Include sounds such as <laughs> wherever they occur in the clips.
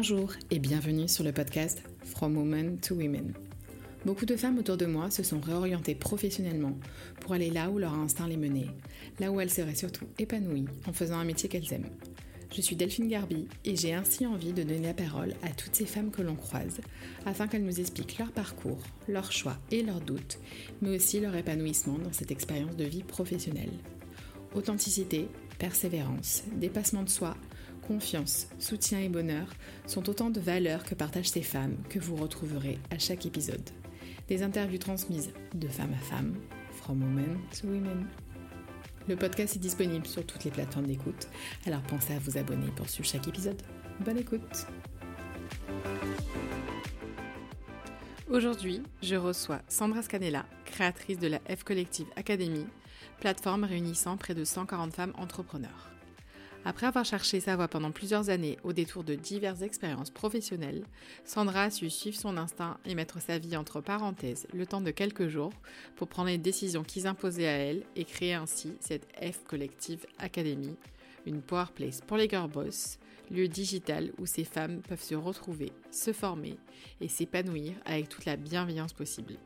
Bonjour et bienvenue sur le podcast From Women to Women. Beaucoup de femmes autour de moi se sont réorientées professionnellement pour aller là où leur instinct les menait, là où elles seraient surtout épanouies en faisant un métier qu'elles aiment. Je suis Delphine Garbi et j'ai ainsi envie de donner la parole à toutes ces femmes que l'on croise afin qu'elles nous expliquent leur parcours, leurs choix et leurs doutes, mais aussi leur épanouissement dans cette expérience de vie professionnelle. Authenticité, persévérance, dépassement de soi, confiance, soutien et bonheur sont autant de valeurs que partagent ces femmes que vous retrouverez à chaque épisode. Des interviews transmises de femme à femme, from women to women. Le podcast est disponible sur toutes les plateformes d'écoute, alors pensez à vous abonner pour suivre chaque épisode. Bonne écoute Aujourd'hui, je reçois Sandra Scanella, créatrice de la F Collective Academy, plateforme réunissant près de 140 femmes entrepreneurs. Après avoir cherché sa voie pendant plusieurs années au détour de diverses expériences professionnelles, Sandra a su suivre son instinct et mettre sa vie entre parenthèses le temps de quelques jours pour prendre les décisions qui s'imposaient à elle et créer ainsi cette F Collective Academy, une power place pour les girl boss, lieu digital où ces femmes peuvent se retrouver, se former et s'épanouir avec toute la bienveillance possible.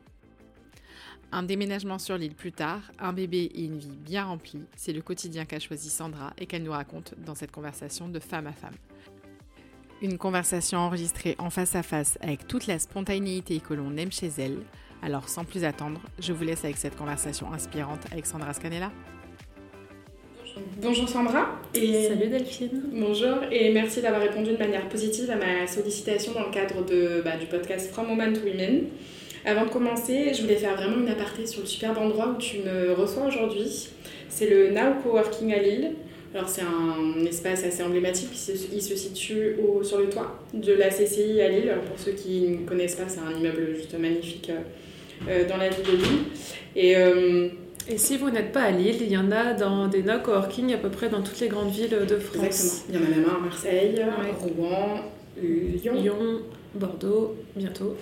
Un déménagement sur l'île plus tard, un bébé et une vie bien remplie, c'est le quotidien qu'a choisi Sandra et qu'elle nous raconte dans cette conversation de femme à femme. Une conversation enregistrée en face à face avec toute la spontanéité que l'on aime chez elle. Alors sans plus attendre, je vous laisse avec cette conversation inspirante avec Sandra Scanella. Bonjour Sandra. Et Salut Delphine. Bonjour et merci d'avoir répondu de manière positive à ma sollicitation dans le cadre de, bah, du podcast From Women to Women. Avant de commencer, je voulais faire vraiment une aparté sur le superbe endroit où tu me reçois aujourd'hui. C'est le Now Coworking à Lille. Alors c'est un espace assez emblématique, il se, situe au, sur le toit de la CCI à Lille. pour ceux qui ne connaissent pas, c'est un immeuble juste magnifique euh, dans la ville de Lille. Et, euh, et si vous n'êtes pas à Lille, il y en a dans des no coworking à peu près dans toutes les grandes villes de France. Exactement. Il y en a même un à Marseille, Rouen, Lyon. Lyon, Bordeaux, bientôt.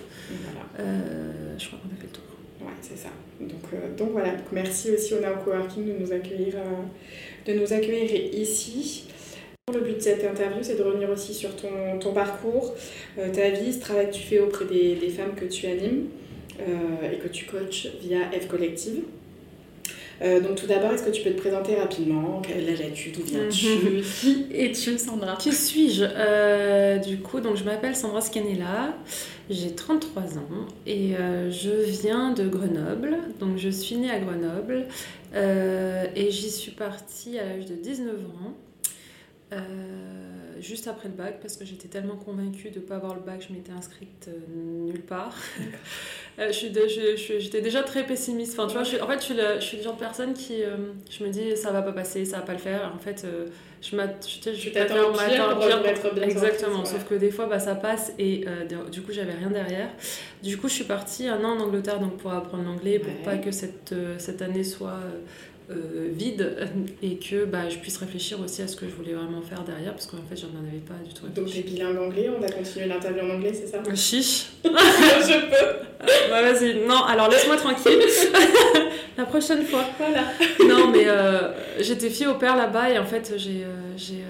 Euh, je crois qu'on a fait le tour. Ouais, c'est ça. Donc, euh, donc voilà, donc, merci aussi au Now Coworking de nous accueillir, euh, de nous accueillir ici. Le but de cette interview, c'est de revenir aussi sur ton, ton parcours, ta vie, ce travail que tu fais auprès des, des femmes que tu animes et que tu coaches via F Collective. Euh, donc tout d'abord, est-ce que tu peux te présenter rapidement? Quel âge as-tu? D'où viens-tu? <laughs> Qui es-tu, Sandra? Qui suis-je? Euh, Du coup, donc je m'appelle Sandra Scanella, j'ai 33 ans et euh, je viens de Grenoble. Donc je suis née à Grenoble et j'y suis partie à l'âge de 19 ans. Juste après le bac parce que j'étais tellement convaincue de ne pas avoir le bac, je m'étais inscrite nulle part. <laughs> Euh, j'étais déjà très pessimiste. Enfin, tu vois, je, en fait, je suis, le, je suis, le, genre de personne qui. Euh, je me dis, ça va pas passer, ça va pas le faire. En fait, euh, je t'attends au pire être bien Exactement, sauf que des fois, bah, ça passe et du coup, j'avais rien derrière. Du coup, je suis partie un an en Angleterre donc, pour apprendre l'anglais, pour pas que cette, cette année soit euh, vide et que bah, je puisse réfléchir aussi à ce que je voulais vraiment faire derrière parce qu'en fait j'en avais pas du tout Donc t'es bilingue anglais, on va continuer l'interview en anglais, c'est ça? Chiche <laughs> Je peux. Bah vas-y, non, alors laisse-moi tranquille. <laughs> La prochaine fois. Voilà. Non mais euh, j'étais fille au père là-bas et en fait j'ai... Euh, j'ai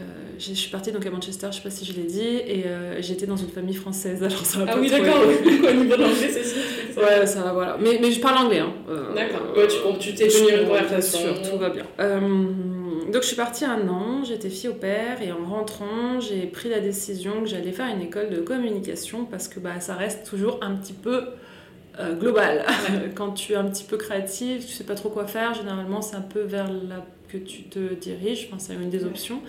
je suis partie donc à Manchester, je sais pas si je l'ai dit, et j'étais dans une famille française. <laughs> Alors ça va ah oui, d'accord, <laughs> au niveau de l'anglais, c'est ça Ouais, ça va, voilà. Mais, mais je parle anglais. Hein. d'accord, ouais, tu t'es tenu une conversation tout va bien. Euh, donc je suis partie un an, j'étais fille au père et en rentrant, j'ai pris la décision que j'allais faire une école de communication parce que bah, ça reste toujours un petit peu euh, global. <laughs> Quand tu es un petit peu créative, tu sais pas trop quoi faire, généralement c'est un peu vers là que tu te diriges, je pense que c'est une des options.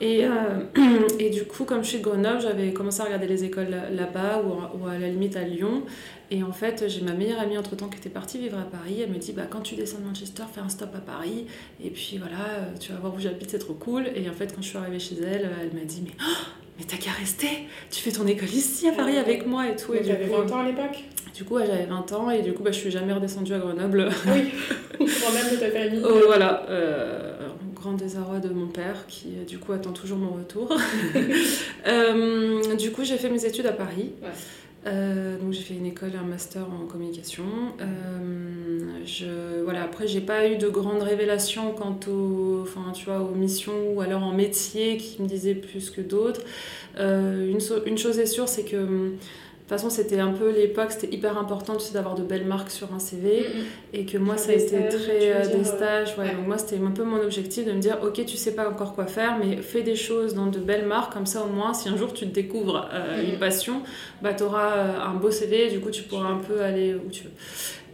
Et, euh, <clears throat> et, du coup, comme je suis de Grenoble, j'avais commencé à regarder les écoles là-bas ou, à la limite à Lyon. Et en fait, j'ai ma meilleure amie entre temps qui était partie vivre à Paris. Elle me dit bah, quand tu descends de Manchester, fais un stop à Paris. Et puis voilà, euh, tu vas voir où j'habite, c'est trop cool. Et en fait, quand je suis arrivée chez elle, elle m'a dit mais, oh, mais t'as qu'à rester Tu fais ton école ici à Paris avec moi et tout. Et tu avais 20 ans à l'époque Du coup, j'avais 20 ans et du coup, bah, je suis jamais redescendue à Grenoble. Oui, <laughs> même de ta famille. Oh, voilà. Euh, grand désarroi de mon père qui euh, du coup attend toujours mon retour. <laughs> euh, du coup j'ai fait mes études à Paris. Euh, donc j'ai fait une école un master en communication. Euh, je, voilà, après, j'ai pas eu de grandes révélations quant aux, enfin, tu vois, aux missions ou alors en métier qui me disaient plus que d'autres. Euh, une, une, chose est sûre, c'est que façon, c'était un peu l'époque, c'était hyper important tu sais, d'avoir de belles marques sur un CV. Et que moi, ça a été très euh, des stages. Ouais, Donc, moi, c'était un peu mon objectif de me dire Ok, tu sais pas encore quoi faire, mais fais des choses dans de belles marques. Comme ça, au moins, si un jour tu découvres euh, une passion, bah, tu auras euh, un beau CV. du coup, tu pourras un peu aller où tu veux.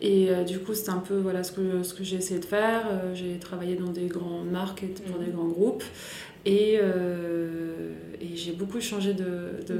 Et du coup, c'est un peu voilà, ce que, ce que j'ai essayé de faire. j'ai travaillé dans des grandes marques et pour des grands groupes. Et, euh, et j'ai beaucoup changé de, de,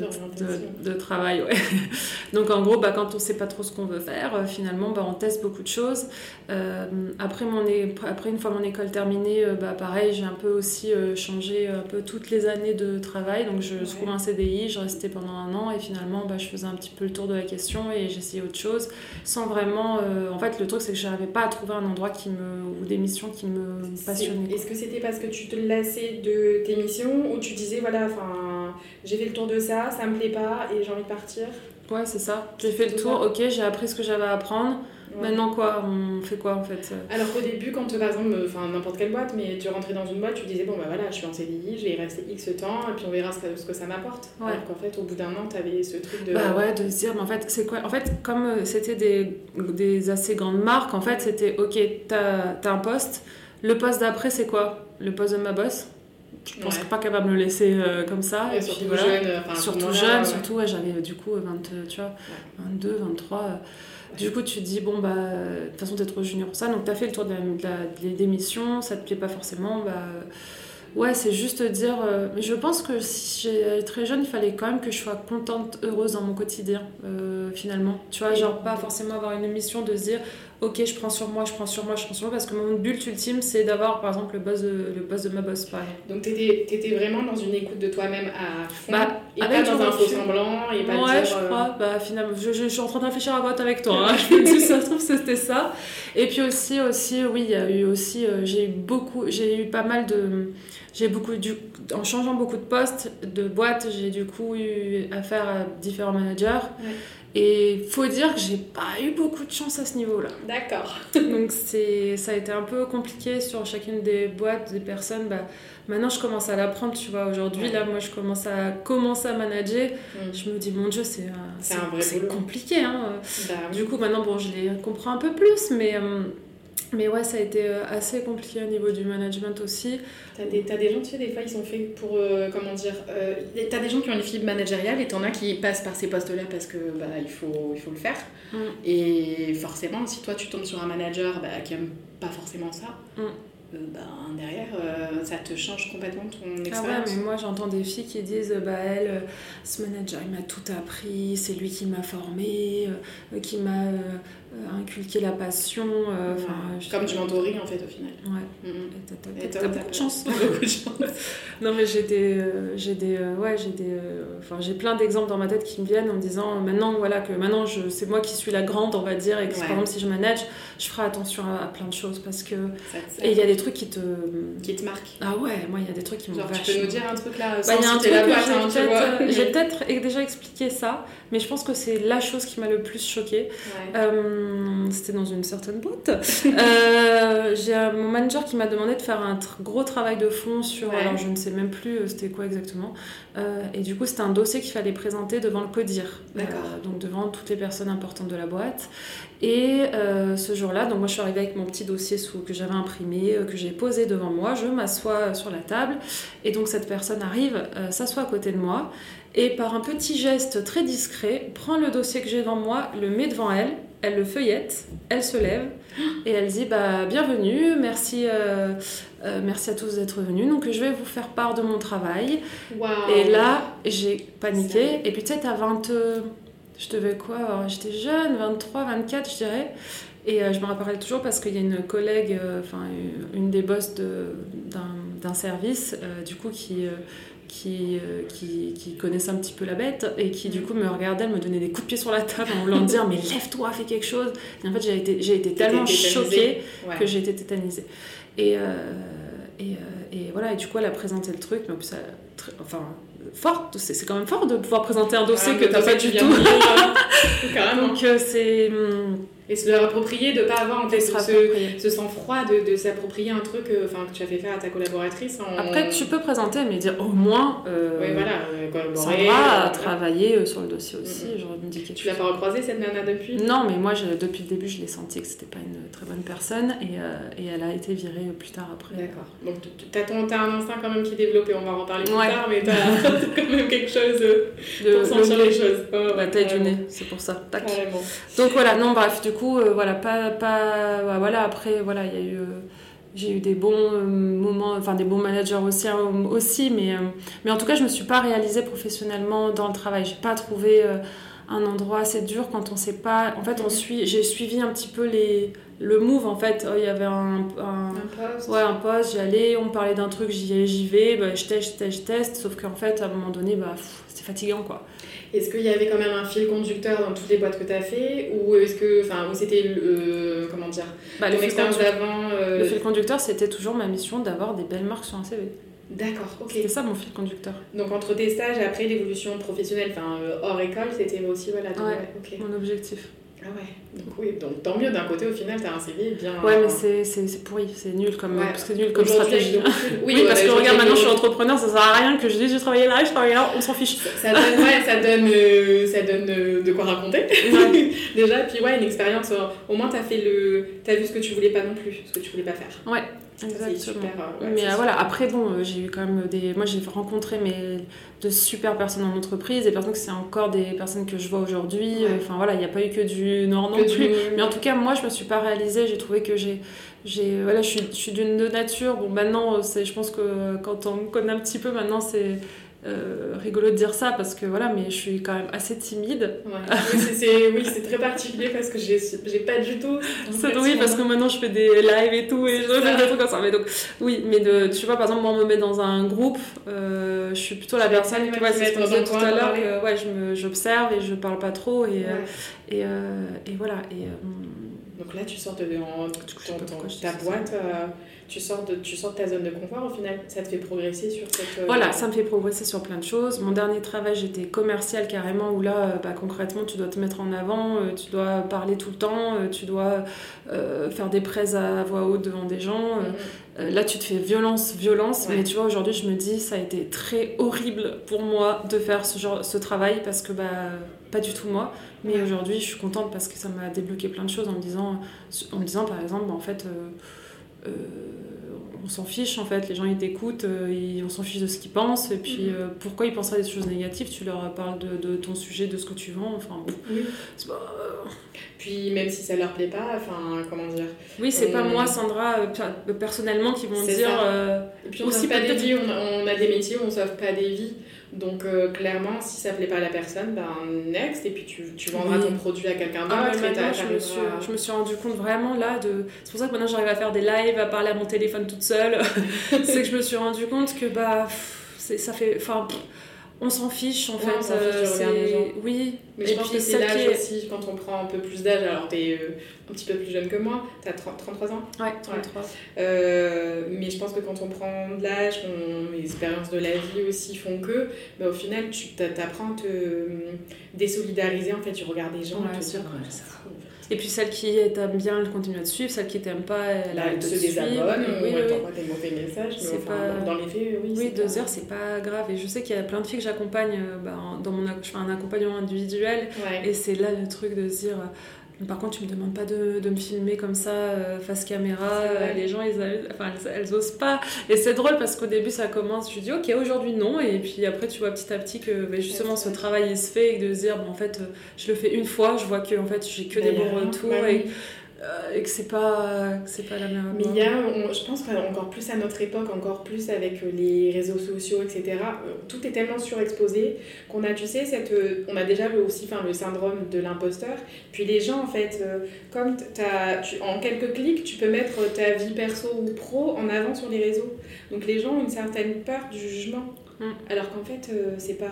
de, travail. Ouais. <laughs> Donc en gros, bah, quand on ne sait pas trop ce qu'on veut faire, euh, finalement, bah, on teste beaucoup de choses. Euh, après, mon, après, une fois mon école terminée, bah, pareil, j'ai un peu aussi changé un peu toutes les années de travail. Donc je ouais. trouve un CDI, je restais pendant un an et finalement, bah, je faisais un petit peu le tour de la question et j'essayais autre chose sans vraiment... en fait, le truc, c'est que je n'arrivais pas à trouver un endroit qui me, ou des missions qui me passionnaient. Est-ce que c'était parce que tu te lassais de tes missions où tu disais voilà, enfin, j'ai fait le tour de ça, ça me plaît pas et j'ai envie de partir Ouais, c'est ça. J'ai fait le tour, ok, j'ai appris ce que j'avais à apprendre. Maintenant, quoi On fait quoi en fait Alors qu'au début, quand par exemple, enfin n'importe quelle boîte, mais tu rentrais dans une boîte, tu disais bon bah voilà, je suis en CDI, je vais y rester X temps et puis on verra ce que, ce que ça m'apporte. Ouais. Alors qu'en fait, au bout d'un an, tu avais ce truc de. Bah ouais, de se dire, mais en fait, c'est quoi En fait, comme euh, c'était des, des assez grandes marques, en fait, c'était ok, t'as as un poste. Le poste d'après, c'est quoi? Le poste de ma boss? Je pense pas capable de me laisser euh, comme ça. Et, surtout jeune. surtout jeune, surtout, j'avais euh, du coup 20, euh, tu vois, 22, 23. Du coup, tu te dis, bon, bah, de toute façon, t'es trop junior pour ça. Donc, t'as fait le tour de la, démission, ça te plaît pas forcément, bah. Ouais, c'est juste dire. mais je pense que si j'étais très jeune, il fallait quand même que je sois contente, heureuse dans mon quotidien, finalement. Tu vois, genre pas forcément avoir une mission de se dire, ok, je prends sur moi, je prends sur moi, je prends sur moi, parce que mon but ultime, c'est d'avoir, par exemple, le boss de, le boss de ma boss, par Donc, tu étais, vraiment dans une écoute de toi-même à fond, bah, et pas dans un faux semblant, et pas Ouais, je crois, euh, bah, finalement, je, je, suis en train de réfléchir à vote avec toi, <laughs> hein. <laughs> je me dis, ça se trouve, c'était ça. Et puis aussi, aussi, oui, il y a eu aussi, euh, j'ai eu beaucoup, j'ai eu pas mal de... J'ai beaucoup du, en changeant beaucoup de postes, de boîtes, j'ai du coup eu affaire à différents managers. Et faut dire que j'ai pas eu beaucoup de chance à ce niveau-là. D'accord. <laughs> Donc c'est, ça a été un peu compliqué sur chacune des boîtes, des personnes. Bah, maintenant, je commence à l'apprendre, tu vois. Aujourd'hui, là, moi, je commence à commencer à manager. Mm. Je me dis, mon Dieu, c'est, c'est, compliqué. Hein. Bah du coup, maintenant, bon, je les comprends un peu plus, mais... Euh, mais ouais, ça a été euh, assez compliqué au niveau du management aussi. T'as des, as des gens, tu sais, des fois, ils sont faits pour, euh, comment dire, euh, t'as des gens qui ont une fibre managériale et t'en as qui passent par ces postes-là parce que bah, il, faut, il faut le faire. Mm. Et forcément, si toi, tu tombes sur un manager bah, qui aime pas forcément ça, mm. Euh, ben, derrière, ça te change complètement ton expérience. Ah ouais, mais moi j'entends des filles qui disent bah elle, ce manager il m'a tout appris, c'est lui qui m'a formé, qui m'a inculqué la passion. Comme du mentoring en fait au final. Ouais. Mm-hmm. T'as beaucoup de chance. <laughs> beaucoup de chance. <laughs> non mais j'ai des, j'ai des, ouais j'ai des, enfin j'ai plein d'exemples dans ma tête qui me viennent en me disant maintenant voilà que maintenant je, c'est moi qui suis la grande on va dire et que par exemple si je manage, je ferai attention à, plein de choses parce que et il y a des trucs qui te. Qui te marquent. Ah ouais, moi il y a des trucs qui m'ont Tu peux nous dire un truc là bah, y a un truc hein, J'ai peut-être déjà expliqué ça, mais je pense que c'est la chose qui m'a le plus choquée. Euh, C'était dans une certaine boîte. euh, J'ai mon manager qui m'a demandé de faire un gros travail de fond sur. Alors je ne sais même plus euh, c'était quoi exactement. Euh, et du coup, c'était un dossier qu'il fallait présenter devant le CODIR. D'accord. donc devant toutes les personnes importantes de la boîte. Et ce jour-là, donc moi je suis arrivée avec mon petit dossier sous, que j'avais imprimé, que j'ai posé devant moi. Je m'assois sur la table et donc cette personne arrive, euh, s'assoit à côté de moi et par un petit geste très discret prend le dossier que j'ai devant moi, le met devant elle, elle le feuillette, elle se lève et elle dit bah bienvenue, merci. Euh, euh, merci à tous d'être venus. Donc, je vais vous faire part de mon travail. Et là, j'ai paniqué. Et puis, tu sais, t'as 20. Je devais quoi J'étais jeune, 23, 24, je dirais. Et euh, je me rappelle toujours parce qu'il y a une collègue, euh, enfin une des boss d'un service, euh, du coup, qui, qui, qui, qui, connaissait un petit peu la bête et qui, du coup, me regardait, elle me donnait des coups de pied sur la table en voulant dire Mais lève-toi, fais quelque chose. Et en fait, j'ai été, j'ai été tellement choquée que j'ai été tétanisée. Et, et, et, voilà, et du coup, elle a présenté le truc, mais ça, enfin, forte, c'est quand même fort de pouvoir présenter un dossier Ah, que t'as pas du tout. euh, <laughs> Carrément. Donc euh, c'est hum, Et se le approprier, de pas avoir en fait ce, ce sang-froid de, de s'approprier un truc euh, enfin, que tu as fait faire à ta collaboratrice. En... Après, tu peux présenter, mais dire au moins. euh, Oui, voilà, euh, collaborer, Sandra a voilà. travaillé euh, sur le dossier aussi, dit quelque Tu l'as pas recroisée cette nana depuis? Non, mais moi, je- depuis le début, je l'ai senti que c'était pas une très bonne personne et, euh, et elle a été virée plus tard après. D'accord. Donc tu as, un instinct quand même qui est développé, on va en reparler plus Ouais. tard, mais tu as <laughs> <laughs> quand même quelque chose euh, Le, pour sentir le- les choses. Ouais, la ouais, taille du nez, c'est pour ça. Tac. Donc voilà, non, bref, du coup, euh, voilà, pas, pas, bah, voilà, après, voilà, il y a eu, euh, j'ai eu des bons euh, moments, enfin des bons managers aussi, hein, aussi, mais, mais en tout cas, je me suis pas réalisée professionnellement dans le travail. J'ai pas trouvé un endroit assez dur quand on sait pas. En fait, on suit, j'ai suivi un petit peu les, le move. En fait, Oh, il y avait un, un- Un poste. Ouais, un poste, j'y allais, on me parlait d'un truc, j'y j'y vais, bah, je teste, je teste, je teste, sauf qu'en fait, à un moment donné, bah, c'est fatigant, quoi. Est-ce qu'il y avait quand même un fil conducteur dans toutes les boîtes que tu as fait Ou est-ce que. Enfin, c'était. euh, comment dire Bah, Ton expérience d'avant euh, le fil conducteur, c'était toujours ma mission d'avoir des belles marques sur un CV. D'accord, ok. C'était ça mon fil conducteur. Donc entre tes stages et après l'évolution professionnelle, enfin euh, hors école, c'était aussi. Voilà, Ouais. ouais. Mon objectif. Ah ouais, donc oui, donc tant mieux d'un côté, au final, t'as un CV bien. Ouais, mais c'est- c'est c'est pourri, c'est nul comme, Ouais. c'est nul comme Aujourd'hui, avec stratégie. <laughs> Oui, parce que regarde, maintenant je suis entrepreneur, ça sert à rien que je dise j'ai travaillé là, je travaille là, on s'en fiche. Ça donne, ouais, ça donne, euh, ça donne euh, de quoi raconter. <laughs> Déjà, puis ouais, une expérience. au moins, t'as fait le, t'as vu ce que tu voulais pas non plus, ce que tu voulais pas faire. Ouais, c'est exactement. super, euh, ouais, mais euh, super. voilà, après, bon, euh, j'ai eu quand même des. Moi, j'ai rencontré mes... de super personnes en entreprise, des personnes que c'est encore des personnes que je vois aujourd'hui. Ouais. Enfin voilà, il n'y a pas eu que du nord non plus. du- Mais en tout cas, moi, je me suis pas réalisée. J'ai trouvé que j'ai. j'ai voilà, je suis, je suis d'une nature. Bon, maintenant, c'est, je pense que quand on me connaît un petit peu, maintenant, c'est euh, rigolo de dire ça parce que voilà, mais je suis quand même assez timide. Ouais. Oui, c'est- oui, très particulier parce que j'ai pas du tout. <laughs> C'est oui, parce que maintenant je fais des lives et tout et je fais ça. des trucs comme ça. Mais donc, oui, mais de, tu vois, par exemple, moi, on me met dans un groupe, euh, je suis plutôt la personne, tu vois, c'est ce qu'on disait tout à l'heure, que ouais, j'observe et je parle pas trop et, Ouais. euh, et, euh, et voilà. Et, Donc là, tu sors de en- ton- ton- ta ça. boîte, tu, sors de, tu sors de ta zone de confort au final. Ça te fait progresser sur cette. euh, Voilà, ça me fait progresser sur plein de choses. Mon dernier travail, j'étais commercial carrément, où là, euh, bah, concrètement, tu dois te mettre en avant, euh, tu dois parler tout le temps, tu dois euh, faire des prêts à voix haute devant des gens. Euh, là, tu te fais violence, violence, Ouais. mais tu vois, aujourd'hui, je me dis, ça a été très horrible pour moi de faire ce, genre, ce travail parce que, bah, pas du tout moi. Mais Ouais. aujourd'hui, je suis contente parce que ça m'a débloqué plein de choses en me disant, en me disant par exemple, bah, en fait, euh, on s'en fiche, en fait, les gens ils t'écoutent, euh, ils- on s'en fiche de ce qu'ils pensent, et puis Mhm. euh, pourquoi ils penseraient des choses négatives? Tu leur parles de, de ton sujet, de ce que tu vends, enfin, bon, Oui. pas- Puis même si ça leur plaît pas, enfin, comment dire? Oui, c'est pas Euh, moi, Sandra, euh, per- personnellement, qui vont dire. euh, Et puis on Aussi pas des vies, on on a des métiers où on sauve pas des vies. Donc euh, clairement, si ça plaît pas à la personne, ben next, et puis tu, tu vendras Oui. ton produit à quelqu'un d'autre. Ah, t'as- maintenant, je me, suis, à- je me suis rendu compte vraiment là de. C'est pour ça que maintenant j'arrive à faire des lives, à parler à mon téléphone toute seule. <laughs> c'est que je me suis rendu compte que bah, pff, ça fait. Enfin, pff, on s'en fiche en Ouais, fait. fiche euh. Oui, Mais Et je pense puis que c'est l'âge est- aussi, quand on prend un peu plus d'âge, alors t'es euh, un petit peu plus jeune que moi, t'as 30 33 ans. ouais, 33. Euh, mais je pense que quand on prend de l'âge, les expériences de la vie aussi font que, bah, au final, tu t'a- t'apprends à te euh, désolidariser, en fait, tu regardes les gens, Ouais, et tu te dis, Et puis celle qui t'aime bien, elle continue à te suivre. Celle qui t'aime pas, elle se te suivre. désabonne, Oui, ou oui, elle oui. t'envoie des mauvais messages, mais C'est enfin, pas- dans les faits, oui. Oui, deux pas- heures, c'est pas grave. Et je sais qu'il y a plein de filles que j'accompagne. euh, bah, dans mon, je fais un accompagnement individuel. Ouais. Et c'est là le truc de se dire. Par contre, tu me demandes pas de, de me filmer comme ça, euh, face caméra. Euh, les gens, ils, enfin, elles, elles osent pas. Et c'est drôle parce qu'au début, ça commence. Je dis, ok, aujourd'hui, non. Et puis après, tu vois petit à petit que bah, justement, ce travail, il se fait. Et de se dire, bon, en fait, euh, je le fais une fois. Je vois que en fait, j'ai que Bah, des bons retours. Bah, et. Euh, et que c'est pas, que c'est pas la meilleure. Mais il y a, on- je pense qu'encore plus à notre époque, encore plus avec euh, les réseaux sociaux, etc., euh, tout est tellement surexposé qu'on a, tu sais, cette, euh, on a déjà le, aussi enfin, le syndrome de l'imposteur. Puis les gens, en fait, euh, comme tu, en quelques clics, tu peux mettre ta vie perso ou pro en avant sur les réseaux. Donc les gens ont une certaine peur du jugement. Mm. Alors qu'en fait, euh, c'est pas.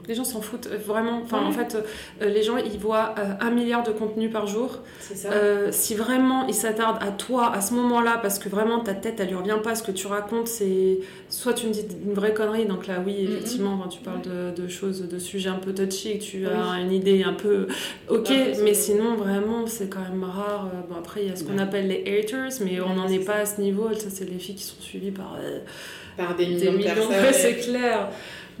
Euh, Les gens s'en foutent, euh, vraiment. Enfin, en fait, euh, les gens, ils voient un milliard de contenus par jour. C'est ça. si vraiment ils s'attardent à toi à ce moment-là, parce que vraiment ta tête, elle lui revient pas, ce que tu racontes, c'est. Soit tu me dis une vraie connerie, donc là, oui, effectivement, quand tu parles de, choses, de sujets un peu touchy, tu as une idée un peu. Ok, mais sinon, vraiment, c'est quand même rare. Bon, après, il y a ce qu'on appelle les haters, mais on n'en est, pas à ce niveau. Ça, c'est les filles qui sont suivies par. par des millions, de <laughs> personnes. c'est clair.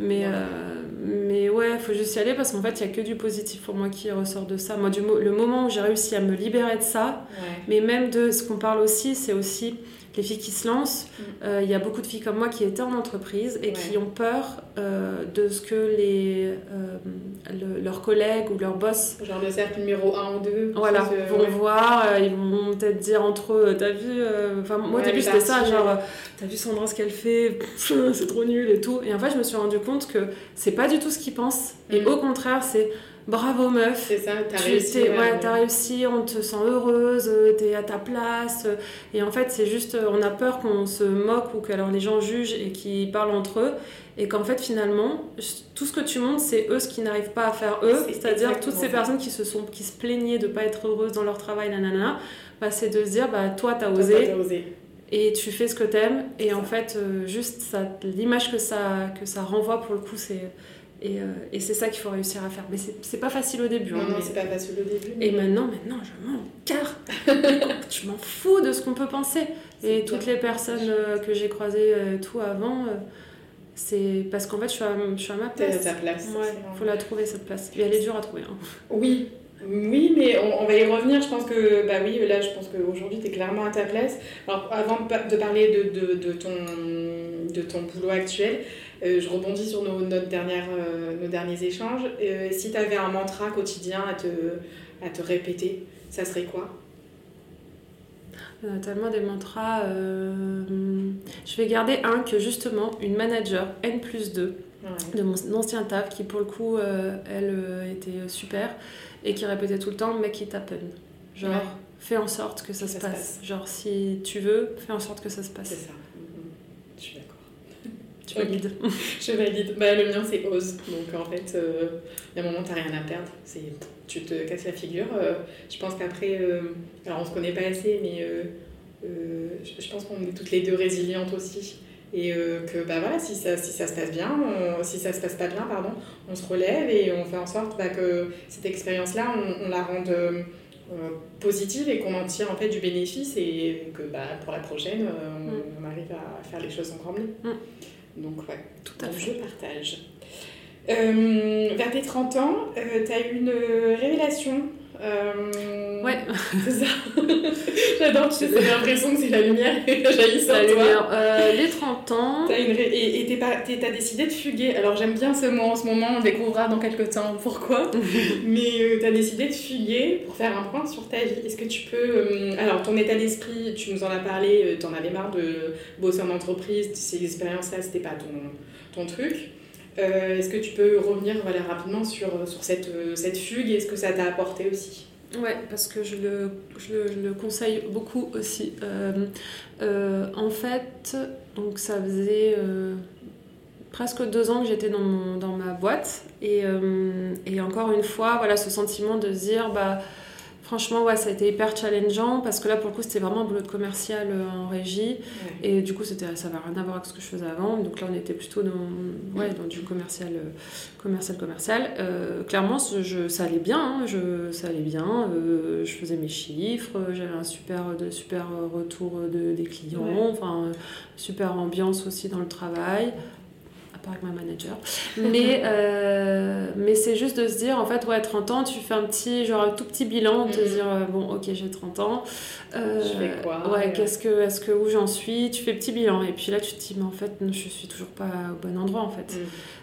Mais, euh, mais ouais, il faut juste y aller parce qu'en fait, il n'y a que du positif pour moi qui ressort de ça. Moi, du, le moment où j'ai réussi à me libérer de ça, mais même de ce qu'on parle aussi, c'est aussi les filles qui se lancent. Mm. Euh, il y a beaucoup de filles comme moi qui étaient en entreprise et qui ont peur euh, de ce que les, euh, leurs collègues ou leurs boss. Genre le cercle numéro 1 ou 2. Voilà, vont voir, ils vont peut-être dire entre eux T'as vu. Enfin, moi au début c'était ça, genre T'as vu Sandra ce qu'elle fait C'est trop nul et tout. Et en fait, je me suis rendu compte que c'est pas du tout ce qu'ils pensent. Et mm. au contraire, c'est bravo meuf. C'est ça, t'as réussi. Ouais, t'as réussi, on te sent heureuse, euh, t'es à ta place. Euh, et en fait, c'est juste, euh, on a peur qu'on se moque ou que alors les gens jugent et qu'ils parlent entre eux. Et qu'en fait, finalement, tout ce que tu montres, c'est eux ce qui n'arrivent pas à faire eux. C'est-à-dire toutes ces personnes qui se, sont, qui se plaignaient de pas être heureuses dans leur travail, nanana. Bah, c'est de se dire, bah, toi, t'as osé. osé. Et tu fais ce que t'aimes. Et en fait, juste l'image que ça, que ça renvoie, pour le coup, c'est et, euh, et c'est ça qu'il faut réussir à faire. Mais c'est pas facile au début. Non, hein, non, c'est pas facile au début. Et maintenant, maintenant, je m'en carre. <laughs> je m'en fous de ce qu'on peut penser. Et toutes les personnes euh, que j'ai croisées euh, tout avant, c'est parce qu'en fait, je suis à, je suis à ma place. à ta place. Ouais, faut la trouver cette place. Et elle est dure à trouver. Hein. Oui, oui, mais on, va y revenir. Je pense que, bah oui, là, je pense qu'aujourd'hui, tu es clairement à ta place. Alors, avant de parler de, de, de, ton, de ton boulot actuel, je rebondis sur nos, notre dernière, euh, nos derniers échanges. Euh, si tu avais un mantra quotidien à te, à te répéter, ça serait quoi? Y a tellement des mantras. Je vais garder un que justement une manager N plus 2 de mon ancien taf qui pour le coup elle était super et qui répétait tout le temps make it happen. Genre fais en sorte que ça, se, passe. Genre si tu veux, fais en sorte que ça se passe. C'est ça. Je suis d'accord. Tu valides <laughs> Je valide. Bah, le mien, c'est ose. Donc, en fait, euh, il y a un moment, tu n'as rien à perdre. C'est, tu te casses la figure. Euh, je pense qu'après, euh, alors on se connaît pas assez, mais je, pense qu'on est toutes les deux résilientes aussi. Et que, bah voilà, si ça, si ça se passe bien, si ça se passe pas bien, pardon, on se relève et on fait en sorte bah, que cette expérience-là, on, la rende. positive et qu'on en tire en fait du bénéfice et que bah, pour la prochaine on, mm. arrive à faire les choses encore mieux. Mm. Donc, ouais, tout à fait. Je partage. Euh, vers tes 30 ans, euh, tu as eu une révélation. Euh, ouais. C'est ça. <laughs> J'adore, tu sais, j'ai l'impression que c'est la lumière qui jaillit sur la toi. Lumière. les 30 ans. As une Et tu as décidé de fuguer. Alors j'aime bien ce mot en ce moment, on découvrira dans quelques temps pourquoi. <laughs> Mais tu as décidé de fuguer pour faire un point sur ta vie. Est-ce que tu peux. alors ton état d'esprit, tu nous en as parlé, tu en avais marre de bosser en entreprise, ces expériences-là, c'était pas ton, ton truc. Euh, est-ce que tu peux revenir voilà, rapidement sur, sur cette, cette fugue et ce que ça t'a apporté aussi? Ouais, parce que je le, je le, conseille beaucoup aussi. Euh, euh, en fait, donc ça faisait presque deux ans que j'étais dans, dans ma boîte. Et, et, encore une fois, voilà, ce sentiment de dire, bah, Franchement, ouais, ça a été hyper challengeant parce que là, pour le coup, c'était vraiment un boulot de commercial euh, en régie. Et du coup, ça n'avait rien à voir avec ce que je faisais avant. Donc là, on était plutôt dans, ouais, dans du commercial, euh, commercial, commercial. Euh, clairement, je, ça allait bien. Hein, je, ça allait bien. je faisais mes chiffres. J'avais un super, de, super retour de, des clients. Enfin, super ambiance aussi dans le travail pas avec ma manager. Mais, euh, mais c'est juste de se dire, en fait, ouais, 30 ans, tu fais un petit, genre un tout petit bilan, de te mhm. dire, euh, bon, ok, j'ai 30 ans. Euh, je fais quoi Ouais, qu'est-ce que, est-ce que, où j'en suis? Tu fais petit bilan. Et puis là, tu te dis, mais en fait, je suis toujours pas au bon endroit, en fait.